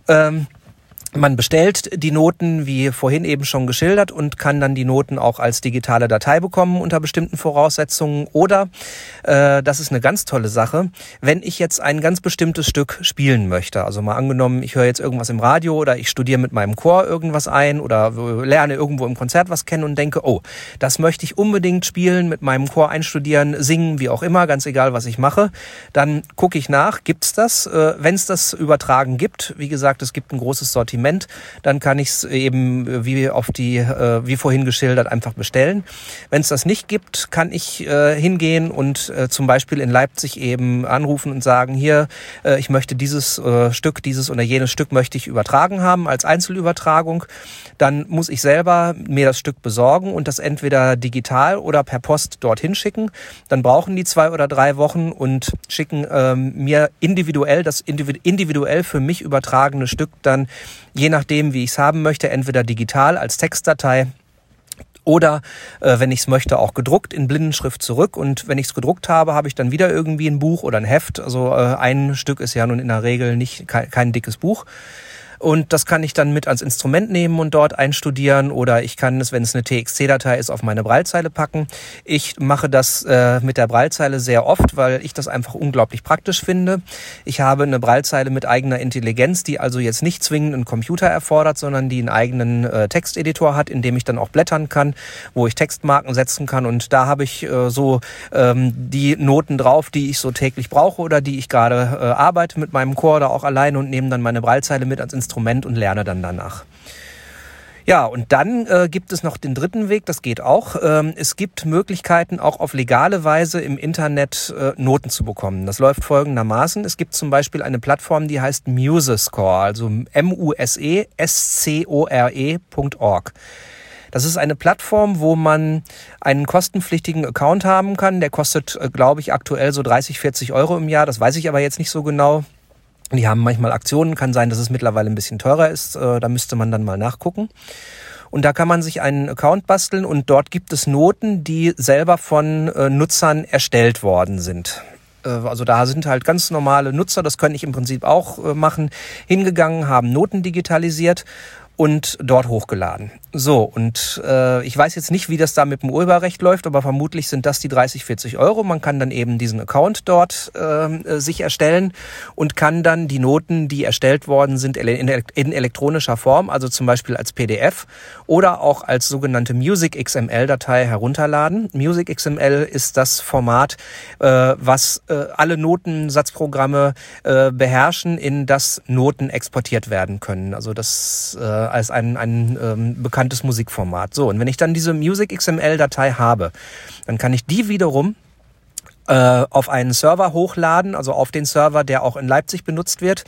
Ähm, man bestellt die Noten, wie vorhin eben schon geschildert, und kann dann die Noten auch als digitale Datei bekommen unter bestimmten Voraussetzungen. Oder, äh, das ist eine ganz tolle Sache, wenn ich jetzt ein ganz bestimmtes Stück spielen möchte. Also mal angenommen, ich höre jetzt irgendwas im Radio oder ich studiere mit meinem Chor irgendwas ein oder lerne irgendwo im Konzert was kennen und denke, oh, das möchte ich unbedingt spielen, mit meinem Chor einstudieren, singen, wie auch immer, ganz egal, was ich mache. Dann gucke ich nach, gibt's das? Äh, wenn es das übertragen gibt, wie gesagt, es gibt ein großes Sortiment Sortiment, dann kann ich es eben wie auf die, äh, wie vorhin geschildert, einfach bestellen. Wenn es das nicht gibt, kann ich äh, hingehen und äh, zum Beispiel in Leipzig eben anrufen und sagen, hier, ich möchte dieses Stück, dieses oder jenes Stück möchte ich übertragen haben als Einzelübertragung. Dann muss ich selber mir das Stück besorgen und das entweder digital oder per Post dorthin schicken. Dann brauchen die zwei oder drei Wochen und schicken ähm, mir individuell das individuell für mich übertragene Stück dann je nachdem, wie ich es haben möchte, entweder digital als Textdatei oder äh, wenn ich es möchte, auch gedruckt in Blindenschrift zurück. Und wenn ich es gedruckt habe, habe ich dann wieder irgendwie ein Buch oder ein Heft. Also äh, ein Stück ist ja nun in der Regel nicht kein, kein dickes Buch. Und das kann ich dann mit als Instrument nehmen und dort einstudieren oder ich kann es, wenn es eine TXT-Datei ist, auf meine Braillezeile packen. Ich mache das äh, mit der Braillezeile sehr oft, weil ich das einfach unglaublich praktisch finde. Ich habe eine Braillezeile mit eigener Intelligenz, die also jetzt nicht zwingend einen Computer erfordert, sondern die einen eigenen äh, Texteditor hat, in dem ich dann auch blättern kann, wo ich Textmarken setzen kann. Und da habe ich äh, so ähm, die Noten drauf, die ich so täglich brauche oder die ich gerade äh, arbeite mit meinem Chor oder auch alleine und nehme dann meine Braillezeile mit ans Instrument Instrument und lerne dann danach. Ja, und dann äh, gibt es noch den dritten Weg, das geht auch. Ähm, es gibt Möglichkeiten, auch auf legale Weise im Internet äh, Noten zu bekommen. Das läuft folgendermaßen. Es gibt zum Beispiel eine Plattform, die heißt MuseScore, also M-U-S-E-S-C-O-R-E.org. Das ist eine Plattform, wo man einen kostenpflichtigen Account haben kann. Der kostet, äh, glaube ich, aktuell so 30, 40 Euro im Jahr. Das weiß ich aber jetzt nicht so genau. Die haben manchmal Aktionen, kann sein, dass es mittlerweile ein bisschen teurer ist. Äh, da müsste man dann mal nachgucken. Und da kann man sich einen Account basteln und dort gibt es Noten, die selber von äh, Nutzern erstellt worden sind. Äh, also da sind halt ganz normale Nutzer, das könnte ich im Prinzip auch machen, hingegangen, haben Noten digitalisiert und dort hochgeladen. So, und äh, ich weiß jetzt nicht, wie das da mit dem Urheberrecht läuft, aber vermutlich sind das die 30, 40 Euro. Man kann dann eben diesen Account dort ähm, äh, sich erstellen und kann dann die Noten, die erstellt worden sind, in, in elektronischer Form, also zum Beispiel als PDF oder auch als sogenannte Music XML-Datei herunterladen. Music XML ist das Format, äh, was äh, alle Notensatzprogramme äh, beherrschen, in das Noten exportiert werden können. Also das äh, als ein, ein ähm, bekanntes bekanntes Musikformat. So, und wenn ich dann diese Music XML-Datei habe, dann kann ich die wiederum äh, auf einen Server hochladen, also auf den Server, der auch in Leipzig benutzt wird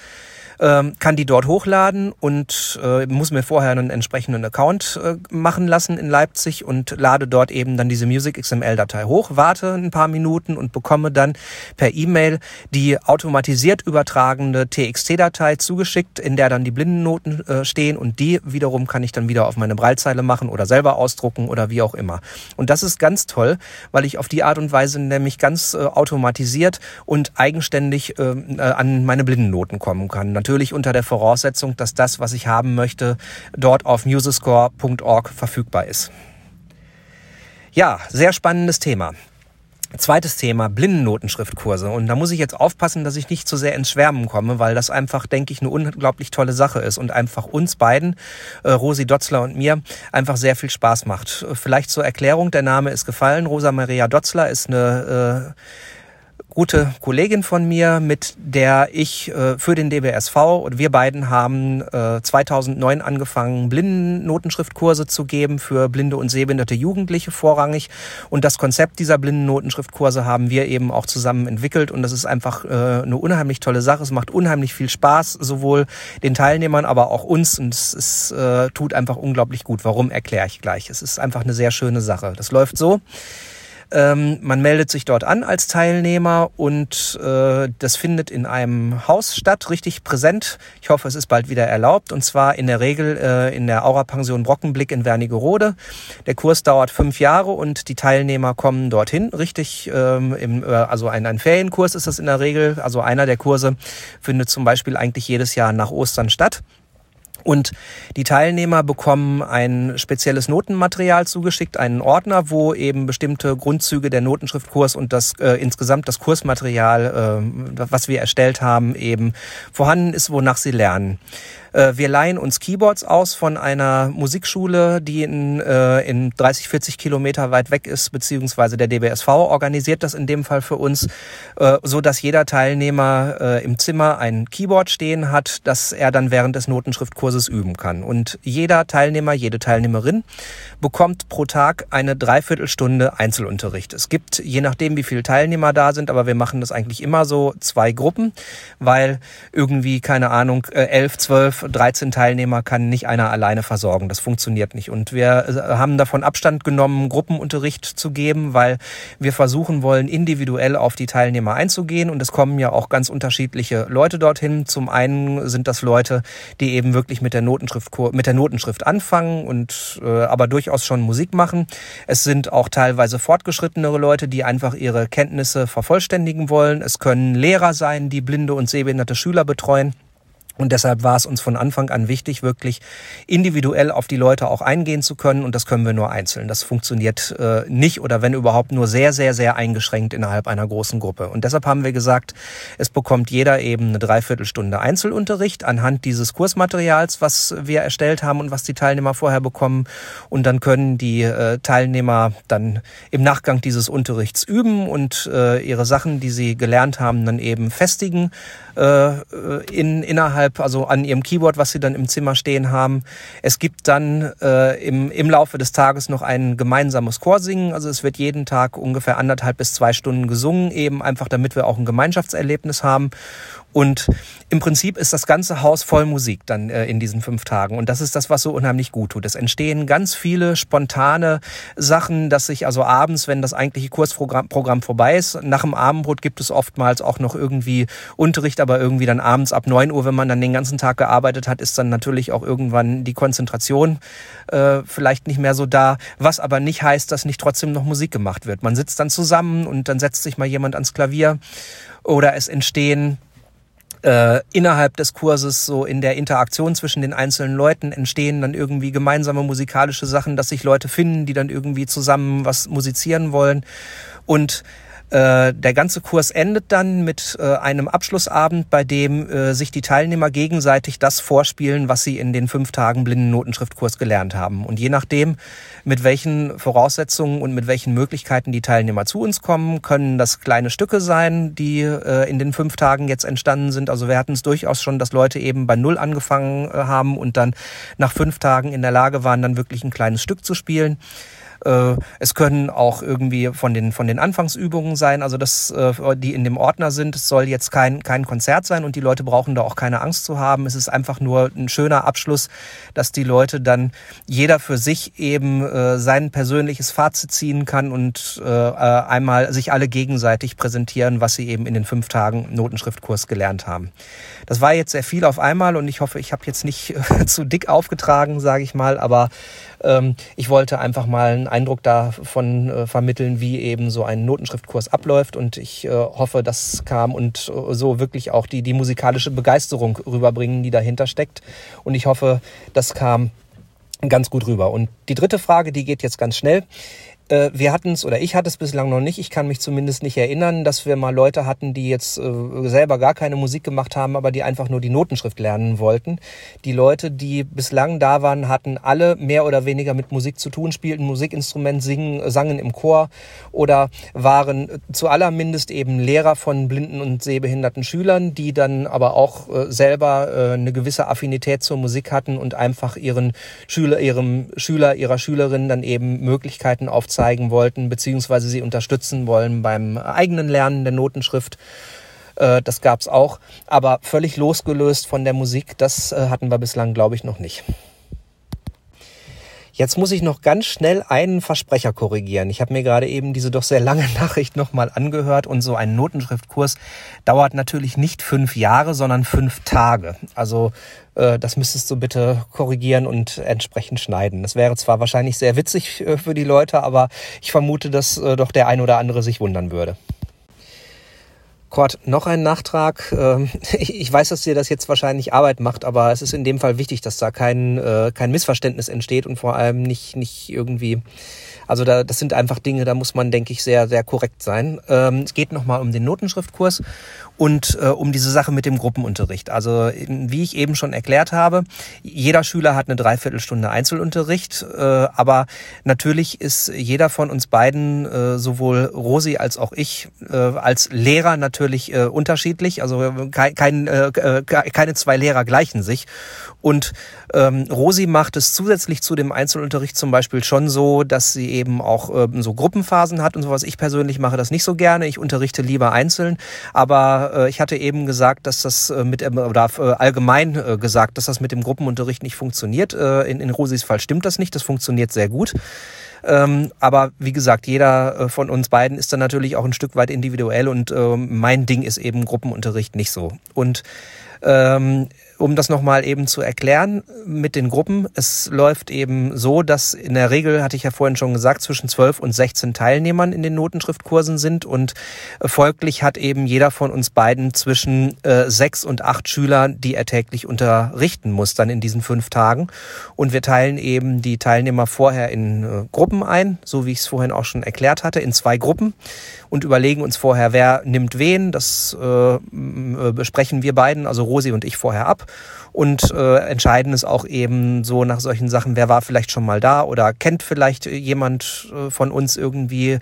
ähm, kann die dort hochladen und äh, muss mir vorher einen entsprechenden Account äh, machen lassen in Leipzig und lade dort eben dann diese Music XML-Datei hoch, warte ein paar Minuten und bekomme dann per E-Mail die automatisiert übertragende TXT-Datei zugeschickt, in der dann die Blindennoten äh, stehen und die wiederum kann ich dann wieder auf meine Breitzeile machen oder selber ausdrucken oder wie auch immer. Und das ist ganz toll, weil ich auf die Art und Weise nämlich ganz äh, automatisiert und eigenständig äh, äh an meine Blindennoten kommen kann natürlich unter der Voraussetzung, dass das, was ich haben möchte, dort auf musescore.org verfügbar ist. Ja, sehr spannendes Thema. Zweites Thema, Blindennotenschriftkurse. Und da muss ich jetzt aufpassen, dass ich nicht zu sehr ins Schwärmen komme, weil das einfach, denke ich, eine unglaublich tolle Sache ist und einfach uns beiden, äh, Rosi Dotzler und mir, einfach sehr viel Spaß macht. Vielleicht zur Erklärung, der Name ist gefallen. Rosa Maria Dotzler ist eine äh, gute Kollegin von mir, mit der ich äh, für den DBSV und wir beiden haben äh, 2009 angefangen, Blindennotenschriftkurse zu geben für blinde und sehbehinderte Jugendliche vorrangig. Und das Konzept dieser Blindennotenschriftkurse haben wir eben auch zusammen entwickelt. Und das ist einfach äh, eine unheimlich tolle Sache. Es macht unheimlich viel Spaß, sowohl den Teilnehmern, aber auch uns. Und es ist, äh, tut einfach unglaublich gut. Warum erkläre ich gleich. Es ist einfach eine sehr schöne Sache. Das läuft so. Ähm, man meldet sich dort an als Teilnehmer und äh, das findet in einem Haus statt, richtig präsent. Ich hoffe, es ist bald wieder erlaubt und zwar in der Regel äh, in der Aura-Pension Brockenblick in Wernigerode. Der Kurs dauert fünf Jahre und die Teilnehmer kommen dorthin, richtig, ähm, im, äh, also ein, ein Ferienkurs ist das in der Regel. Also einer der Kurse findet zum Beispiel eigentlich jedes Jahr nach Ostern statt. Und die Teilnehmer bekommen ein spezielles Notenmaterial zugeschickt, einen Ordner, wo eben bestimmte Grundzüge der Notenschriftkurs und das äh, insgesamt das Kursmaterial, äh, was wir erstellt haben, eben vorhanden ist, wonach sie lernen. Äh, wir leihen uns Keyboards aus von einer Musikschule, die in, äh, in 30, 40 Kilometer weit weg ist, beziehungsweise der DBSV organisiert das in dem Fall für uns, äh, so dass jeder Teilnehmer im Zimmer ein Keyboard stehen hat, das er dann während des Notenschriftkurses üben kann. Und jeder Teilnehmer, jede Teilnehmerin bekommt pro Tag eine Dreiviertelstunde Einzelunterricht. Es gibt, je nachdem, wie viele Teilnehmer da sind, aber wir machen das eigentlich immer so zwei Gruppen, weil irgendwie, keine Ahnung, elf, zwölf, 13 Teilnehmer kann nicht einer alleine versorgen. Das funktioniert nicht. Und wir äh, haben davon Abstand genommen, Gruppenunterricht zu geben, weil wir versuchen wollen, individuell auf die Teilnehmer einzugehen. Und es kommen ja auch ganz unterschiedliche Leute dorthin. Zum einen sind das Leute, die eben wirklich mit der Notenschrift, mit der Notenschrift anfangen und äh, aber durchaus schon Musik machen. Es sind auch teilweise fortgeschrittenere Leute, die einfach ihre Kenntnisse vervollständigen wollen. Es können Lehrer sein, die blinde und sehbehinderte Schüler betreuen. Und deshalb war es uns von Anfang an wichtig, wirklich individuell auf die Leute auch eingehen zu können. Und das können wir nur einzeln. Das funktioniert äh, nicht oder wenn überhaupt nur sehr, sehr, sehr eingeschränkt innerhalb einer großen Gruppe. Und deshalb haben wir gesagt, es bekommt jeder eben eine Dreiviertelstunde Einzelunterricht anhand dieses Kursmaterials, was wir erstellt haben und was die Teilnehmer vorher bekommen. Und dann können die äh, Teilnehmer dann im Nachgang dieses Unterrichts üben und äh, ihre Sachen, die sie gelernt haben, dann eben festigen äh, in, innerhalb, also an ihrem Keyboard, was sie dann im Zimmer stehen haben. Es gibt dann äh, im, im Laufe des Tages noch ein gemeinsames Chorsingen. Also es wird jeden Tag ungefähr anderthalb bis zwei Stunden gesungen, eben einfach damit wir auch ein Gemeinschaftserlebnis haben. Und im Prinzip ist das ganze Haus voll Musik dann äh, in diesen fünf Tagen. Und das ist das, was so unheimlich gut tut. Es entstehen ganz viele spontane Sachen, dass sich also abends, wenn das eigentliche Kursprogramm Programm vorbei ist, nach dem Abendbrot gibt es oftmals auch noch irgendwie Unterricht, aber irgendwie dann abends ab neun Uhr, wenn man dann den ganzen Tag gearbeitet hat, ist dann natürlich auch irgendwann die Konzentration äh, vielleicht nicht mehr so da. Was aber nicht heißt, dass nicht trotzdem noch Musik gemacht wird. Man sitzt dann zusammen und dann setzt sich mal jemand ans Klavier oder es entstehen äh, innerhalb des Kurses so in der Interaktion zwischen den einzelnen Leuten entstehen dann irgendwie gemeinsame musikalische Sachen, dass sich Leute finden, die dann irgendwie zusammen was musizieren wollen. Und äh, der ganze Kurs endet dann mit äh, einem Abschlussabend, bei dem äh, sich die Teilnehmer gegenseitig das vorspielen, was sie in den fünf Tagen blinden Notenschriftkurs gelernt haben. Und je nachdem, mit welchen Voraussetzungen und mit welchen Möglichkeiten die Teilnehmer zu uns kommen, können das kleine Stücke sein, die in den fünf Tagen jetzt entstanden sind. Also wir hatten es durchaus schon, dass Leute eben bei Null angefangen haben und dann nach fünf Tagen in der Lage waren, dann wirklich ein kleines Stück zu spielen. Äh, es können auch irgendwie von den, von den Anfangsübungen sein, also das, äh, die in dem Ordner sind. Es soll jetzt kein, kein Konzert sein und die Leute brauchen da auch keine Angst zu haben. Es ist einfach nur ein schöner Abschluss, dass die Leute dann jeder für sich eben äh, sein persönliches Fazit ziehen kann und einmal sich alle gegenseitig präsentieren, was sie eben in den fünf Tagen Notenschriftkurs gelernt haben. Das war jetzt sehr viel auf einmal und ich hoffe, ich habe jetzt nicht *laughs* zu dick aufgetragen, sage ich mal, aber ich wollte einfach mal einen Eindruck davon äh, vermitteln, wie eben so ein Notenschriftkurs abläuft und ich äh, hoffe, das kam und äh, so wirklich auch die, die musikalische Begeisterung rüberbringen, die dahinter steckt. Und ich hoffe, das kam ganz gut rüber. Und die dritte Frage, die geht jetzt ganz schnell. Äh, wir hatten es, oder ich hatte es bislang noch nicht, ich kann mich zumindest nicht erinnern, dass wir mal Leute hatten, die jetzt äh, selber gar keine Musik gemacht haben, aber die einfach nur die Notenschrift lernen wollten. Die Leute, die bislang da waren, hatten alle mehr oder weniger mit Musik zu tun, spielten Musikinstrument, singen, sangen im Chor oder waren zu allermindest eben Lehrer von blinden und sehbehinderten Schülern, die dann aber auch äh, selber äh, eine gewisse Affinität zur Musik hatten und einfach ihren Schüler, ihrem Schüler, ihrer Schülerin dann eben Möglichkeiten aufzeigen zeigen wollten, beziehungsweise sie unterstützen wollen beim eigenen Lernen der Notenschrift. Äh, das gab es auch, aber völlig losgelöst von der Musik, das äh, hatten wir bislang, glaube ich, noch nicht. Jetzt muss ich noch ganz schnell einen Versprecher korrigieren. Ich habe mir gerade eben diese doch sehr lange *laughs* Nachricht nochmal angehört und so ein Notenschriftkurs dauert natürlich nicht fünf Jahre, sondern fünf Tage. Also äh, das müsstest du bitte korrigieren und entsprechend schneiden. Das wäre zwar wahrscheinlich sehr witzig äh, für die Leute, aber ich vermute, dass äh, doch der ein oder andere sich wundern würde. Kurt, noch ein Nachtrag. Ähm, *laughs* ich weiß, dass dir das jetzt wahrscheinlich Arbeit macht, aber es ist in dem Fall wichtig, dass da kein, kein Missverständnis entsteht und vor allem nicht, nicht irgendwie also da, das sind einfach Dinge, da muss man, denke ich, sehr, sehr korrekt sein. Ähm, es geht nochmal um den Notenschriftkurs und äh, um diese Sache mit dem Gruppenunterricht. Also wie ich eben schon erklärt habe, jeder Schüler hat eine Dreiviertelstunde Einzelunterricht, äh, aber natürlich ist jeder von uns beiden, äh, sowohl Rosi als auch ich, äh, als Lehrer natürlich äh, unterschiedlich. Also kein, kein, äh, keine zwei Lehrer gleichen sich. Und ähm, Rosi macht es zusätzlich zu dem Einzelunterricht zum Beispiel schon so, dass sie eben auch ähm, so Gruppenphasen hat und sowas. Ich persönlich mache das nicht so gerne. Ich unterrichte lieber einzeln. Aber äh, ich hatte eben gesagt, dass das äh, mit, äh, oder allgemein gesagt, dass das mit dem Gruppenunterricht nicht funktioniert. In, in Rosis Fall stimmt das nicht. Das funktioniert sehr gut. Ähm, aber wie gesagt, jeder von uns beiden ist dann natürlich auch ein Stück weit individuell und äh, mein Ding ist eben Gruppenunterricht nicht so. Und ähm, um das nochmal eben zu erklären mit den Gruppen, es läuft eben so, dass in der Regel, hatte ich ja vorhin schon gesagt, zwischen 12 und 16 Teilnehmern in den Notenschriftkursen sind und folglich hat eben jeder von uns beiden zwischen äh, sechs und acht Schüler, die er täglich unterrichten muss, dann in diesen fünf Tagen. Und wir teilen eben die Teilnehmer vorher in äh, Gruppen ein, so wie ich es vorhin auch schon erklärt hatte, in zwei Gruppen und überlegen uns vorher, wer nimmt wen. Das äh, äh besprechen wir beiden, also Rosi und ich vorher ab und äh, entscheiden es auch eben so nach solchen Sachen, wer war vielleicht schon mal da oder kennt vielleicht jemand äh, von uns irgendwie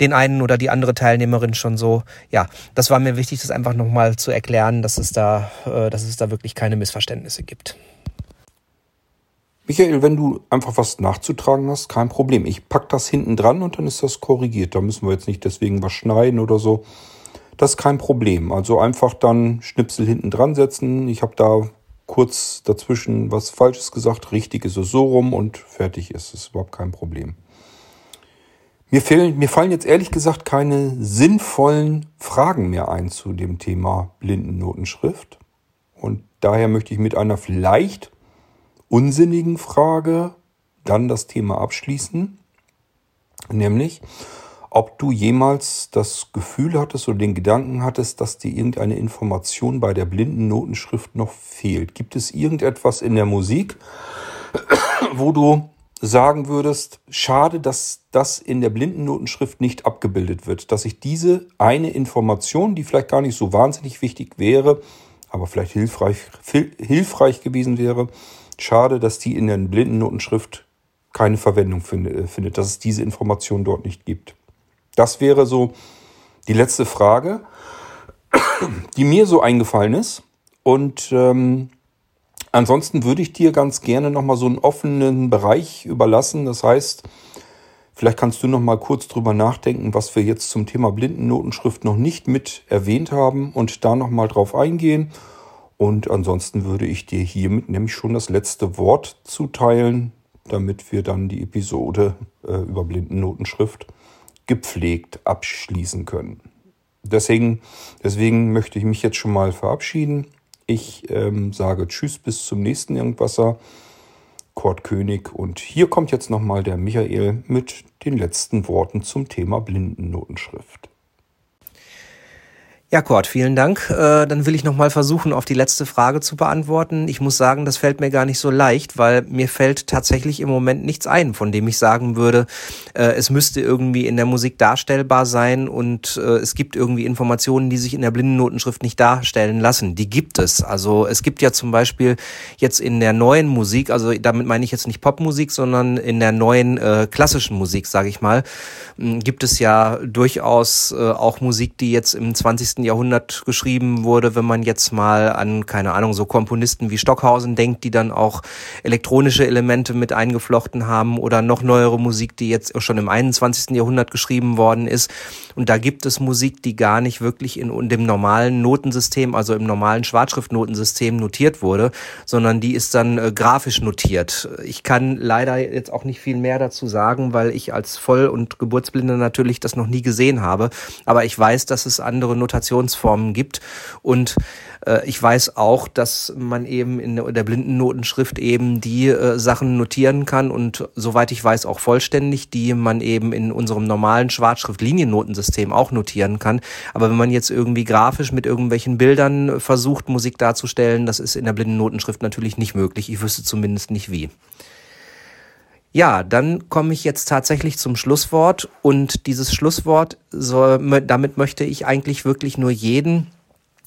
den einen oder die andere Teilnehmerin schon so. Ja, das war mir wichtig, das einfach nochmal zu erklären, dass es da, äh, dass es da wirklich keine Missverständnisse gibt. Michael, wenn du einfach was nachzutragen hast, kein Problem. Ich pack das hinten dran und dann ist das korrigiert. Da müssen wir jetzt nicht deswegen was schneiden oder so. Das ist kein Problem. Also einfach dann Schnipsel hinten dran setzen. Ich habe da kurz dazwischen was Falsches gesagt. Richtig ist es so rum und fertig ist es. Überhaupt kein Problem. Mir, fehlen, mir fallen jetzt ehrlich gesagt keine sinnvollen Fragen mehr ein zu dem Thema Blindennotenschrift. Und daher möchte ich mit einer vielleicht unsinnigen Frage dann das Thema abschließen. Nämlich, ob du jemals das Gefühl hattest oder den Gedanken hattest, dass dir irgendeine Information bei der blinden Notenschrift noch fehlt. Gibt es irgendetwas in der Musik, *coughs* wo du sagen würdest, schade, dass das in der blinden Notenschrift nicht abgebildet wird, dass ich diese eine Information, die vielleicht gar nicht so wahnsinnig wichtig wäre, aber vielleicht hilfreich, hilfreich gewesen wäre, schade, dass die in der blinden Notenschrift keine Verwendung äh, findet, dass es diese Information dort nicht gibt. Das wäre so die letzte Frage, *clears throat* die mir so eingefallen ist. Und ähm, ansonsten würde ich dir ganz gerne nochmal so einen offenen Bereich überlassen. Das heißt, vielleicht kannst du nochmal kurz drüber nachdenken, was wir jetzt zum Thema Blindennotenschrift noch nicht mit erwähnt haben und da nochmal drauf eingehen. Und ansonsten würde ich dir hiermit nämlich schon das letzte Wort zuteilen, damit wir dann die Episode äh, über Blindennotenschrift gepflegt abschließen können. Deswegen, deswegen möchte ich mich jetzt schon mal verabschieden. Ich ähm, sage Tschüss bis zum nächsten Irgendwasser. Kurt König und hier kommt jetzt nochmal der Michael mit den letzten Worten zum Thema Blindennotenschrift. Ja, Kurt, vielen Dank. Äh, dann will ich nochmal versuchen, auf die letzte Frage zu beantworten. Ich muss sagen, das fällt mir gar nicht so leicht, weil mir fällt tatsächlich im Moment nichts ein, von dem ich sagen würde, äh, es müsste irgendwie in der Musik darstellbar sein und äh, es gibt irgendwie Informationen, die sich in der Blindennotenschrift nicht darstellen lassen. Die gibt es. Also es gibt ja zum Beispiel jetzt in der neuen Musik, also damit meine ich jetzt nicht Popmusik, sondern in der neuen äh, klassischen Musik, sage ich mal, gibt es ja durchaus äh, auch Musik, die jetzt im 20 Jahrhundert geschrieben wurde, wenn man jetzt mal an, keine Ahnung, so Komponisten wie Stockhausen denkt, die dann auch elektronische Elemente mit eingeflochten haben oder noch neuere Musik, die jetzt schon im 21. Jahrhundert geschrieben worden ist. Und da gibt es Musik, die gar nicht wirklich in, dem normalen Notensystem, also im normalen Schwarzschriftnotensystem notiert wurde, sondern die ist dann äh, grafisch notiert. Ich kann leider jetzt auch nicht viel mehr dazu sagen, weil ich als Voll- und Geburtsblinde natürlich das noch nie gesehen habe. Aber ich weiß, dass es andere Notationen Kommunikationsformen gibt. Und äh, ich weiß auch, dass man eben in der Blindennotenschrift eben die äh, Sachen notieren kann und soweit ich weiß auch vollständig, die man eben in unserem normalen Schwarzschrift-Liniennotensystem auch notieren kann. Aber wenn man jetzt irgendwie grafisch mit irgendwelchen Bildern versucht, Musik darzustellen, das ist in der Blindennotenschrift natürlich nicht möglich. Ich wüsste zumindest nicht wie. Ja, dann komme ich jetzt tatsächlich zum Schlusswort und dieses Schlusswort, soll, damit möchte ich eigentlich wirklich nur jeden,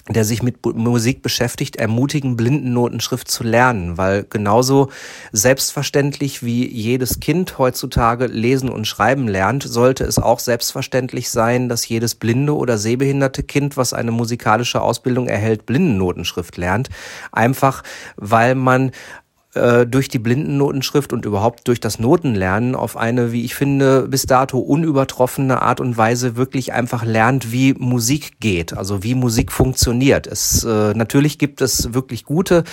der sich mit Musik beschäftigt, ermutigen, Blindennotenschrift zu lernen, weil genauso selbstverständlich wie jedes Kind heutzutage lesen und schreiben lernt, sollte es auch selbstverständlich sein, dass jedes blinde oder sehbehinderte Kind, was eine musikalische Ausbildung erhält, Blindennotenschrift lernt. Einfach weil man äh, durch die Blindennotenschrift und überhaupt durch das Notenlernen auf eine, wie ich finde, bis dato unübertroffene Art und Weise wirklich einfach lernt, wie Musik geht, also wie Musik funktioniert. Es äh, natürlich gibt es wirklich gute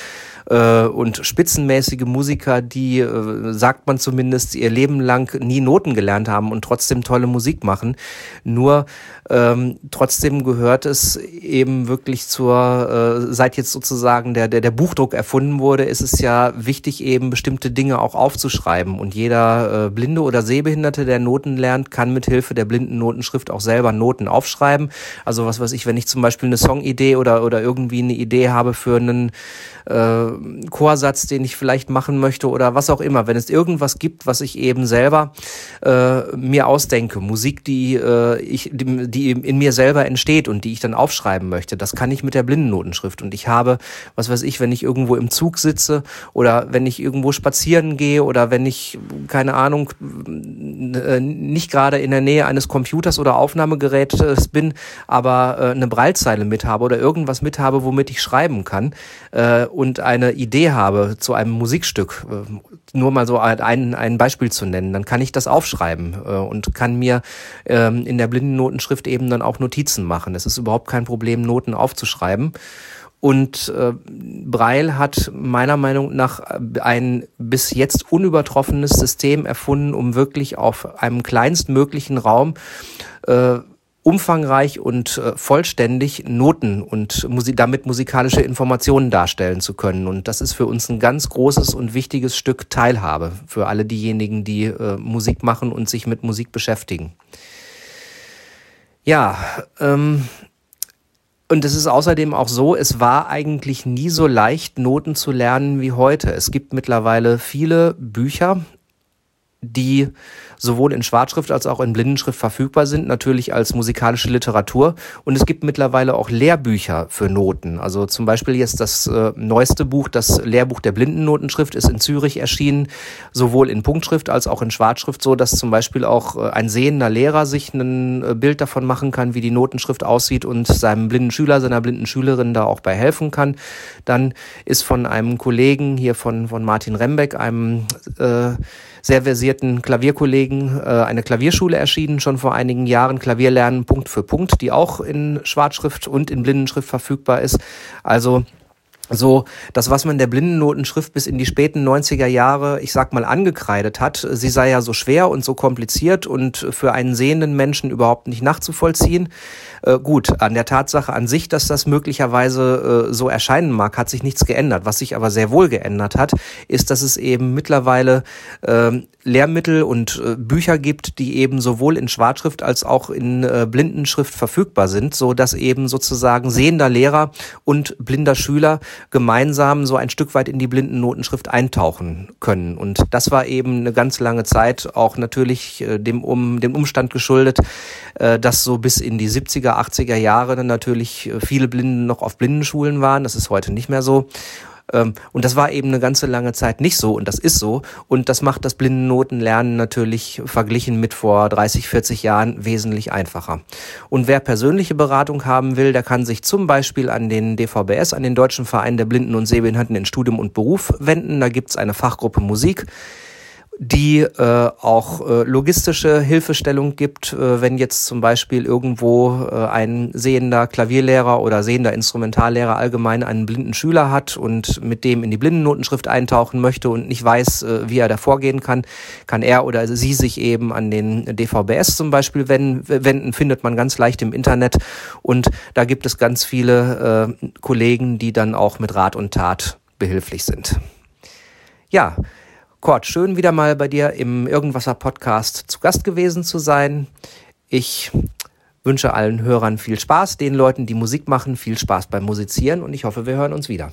äh, und spitzenmäßige Musiker, die, äh, sagt man zumindest, ihr Leben lang nie Noten gelernt haben und trotzdem tolle Musik machen. Nur ähm, trotzdem gehört es eben wirklich zur, äh, seit jetzt sozusagen der, der, der Buchdruck erfunden wurde, ist es ja wichtig, eben bestimmte Dinge auch aufzuschreiben. Und jeder äh, Blinde oder Sehbehinderte, der Noten lernt, kann mit Hilfe der blinden Notenschrift auch selber Noten aufschreiben. Also was weiß ich, wenn ich zum Beispiel eine Songidee oder, oder irgendwie eine Idee habe für einen äh, Chorsatz, den ich vielleicht machen möchte oder was auch immer. Wenn es irgendwas gibt, was ich eben selber äh, mir ausdenke, Musik, die äh, ich, die, die in mir selber entsteht und die ich dann aufschreiben möchte, das kann ich mit der Blindennotenschrift. Und ich habe, was weiß ich, wenn ich irgendwo im Zug sitze oder wenn ich irgendwo spazieren gehe oder wenn ich, keine Ahnung, äh, nicht gerade in der Nähe eines Computers oder Aufnahmegerätes bin, aber äh, eine Breilzeile mit habe oder irgendwas mit habe, womit ich schreiben kann äh, und eine Idee habe zu einem Musikstück, äh, nur mal so ein, ein Beispiel zu nennen, dann kann ich das aufschreiben äh, und kann mir ähm, in der Blindennotenschrift eben dann auch Notizen machen. Es ist überhaupt kein Problem, Noten aufzuschreiben. Und äh, Breil hat meiner Meinung nach ein bis jetzt unübertroffenes System erfunden, um wirklich auf einem kleinstmöglichen Raum äh, umfangreich und äh, vollständig Noten und damit musikalische Informationen darstellen zu können. Und das ist für uns ein ganz großes und wichtiges Stück Teilhabe für alle diejenigen, die äh, Musik machen und sich mit Musik beschäftigen. Ja, ähm, und es ist außerdem auch so, es war eigentlich nie so leicht, Noten zu lernen wie heute. Es gibt mittlerweile viele Bücher, die sowohl in Schwarzschrift als auch in Blindenschrift verfügbar sind, natürlich als musikalische Literatur. Und es gibt mittlerweile auch Lehrbücher für Noten. Also zum Beispiel jetzt das äh, neueste Buch, das Lehrbuch der Blindennotenschrift, ist in Zürich erschienen, sowohl in Punktschrift als auch in Schwarzschrift, so dass zum Beispiel auch äh, ein sehender Lehrer sich ein äh, Bild davon machen kann, wie die Notenschrift aussieht und seinem blinden Schüler, seiner blinden Schülerin da auch bei helfen kann. Dann ist von einem Kollegen hier von, von Martin Rembeck, einem äh, sehr versierten Klavierkollegen äh, eine Klavierschule erschienen, schon vor einigen Jahren, Klavierlernen Punkt für Punkt, die auch in Schwarzschrift und in Blindenschrift verfügbar ist. Also so das, was man der Blindennotenschrift bis in die späten 90er Jahre, ich sag mal, angekreidet hat, sie sei ja so schwer und so kompliziert und für einen sehenden Menschen überhaupt nicht nachzuvollziehen. Äh, gut, an der Tatsache an sich, dass das möglicherweise äh, so erscheinen mag, hat sich nichts geändert. Was sich aber sehr wohl geändert hat, ist, dass es eben mittlerweile äh, Lehrmittel und äh, Bücher gibt, die eben sowohl in Schwarzschrift als auch in äh, Blindenschrift verfügbar sind, so dass eben sozusagen sehender Lehrer und blinder Schüler gemeinsam so ein Stück weit in die Blindennotenschrift eintauchen können. Und das war eben eine ganz lange Zeit auch natürlich äh, dem, um, dem Umstand geschuldet, äh, dass so bis in die 70er, 80er Jahre dann natürlich äh, viele Blinden noch auf Blindenschulen waren. Das ist heute nicht mehr so. Ähm, und das war eben eine ganze lange Zeit nicht so und das ist so. Und das macht das Blindennotenlernen natürlich verglichen mit vor 30, 40 Jahren wesentlich einfacher. Und wer persönliche Beratung haben will, der kann sich zum Beispiel an den DVBS, an den Deutschen Verein der Blinden und Sehbehinderten in Studium und Beruf wenden. Da gibt's eine Fachgruppe Musik die äh, auch äh, logistische Hilfestellung gibt, äh, wenn jetzt zum Beispiel irgendwo äh, ein sehender Klavierlehrer oder sehender Instrumentallehrer allgemein einen blinden Schüler hat und mit dem in die Blindennotenschrift eintauchen möchte und nicht weiß, äh, wie er da vorgehen kann, kann er oder sie sich eben an den DVBS zum Beispiel wenden, wenden findet man ganz leicht im Internet und da gibt es ganz viele äh, Kollegen, die dann auch mit Rat und Tat behilflich sind. Ja, Kurt, schön wieder mal bei dir im Irgendwasser Podcast zu Gast gewesen zu sein. Ich wünsche allen Hörern viel Spaß, den Leuten, die Musik machen, viel Spaß beim Musizieren und ich hoffe, wir hören uns wieder.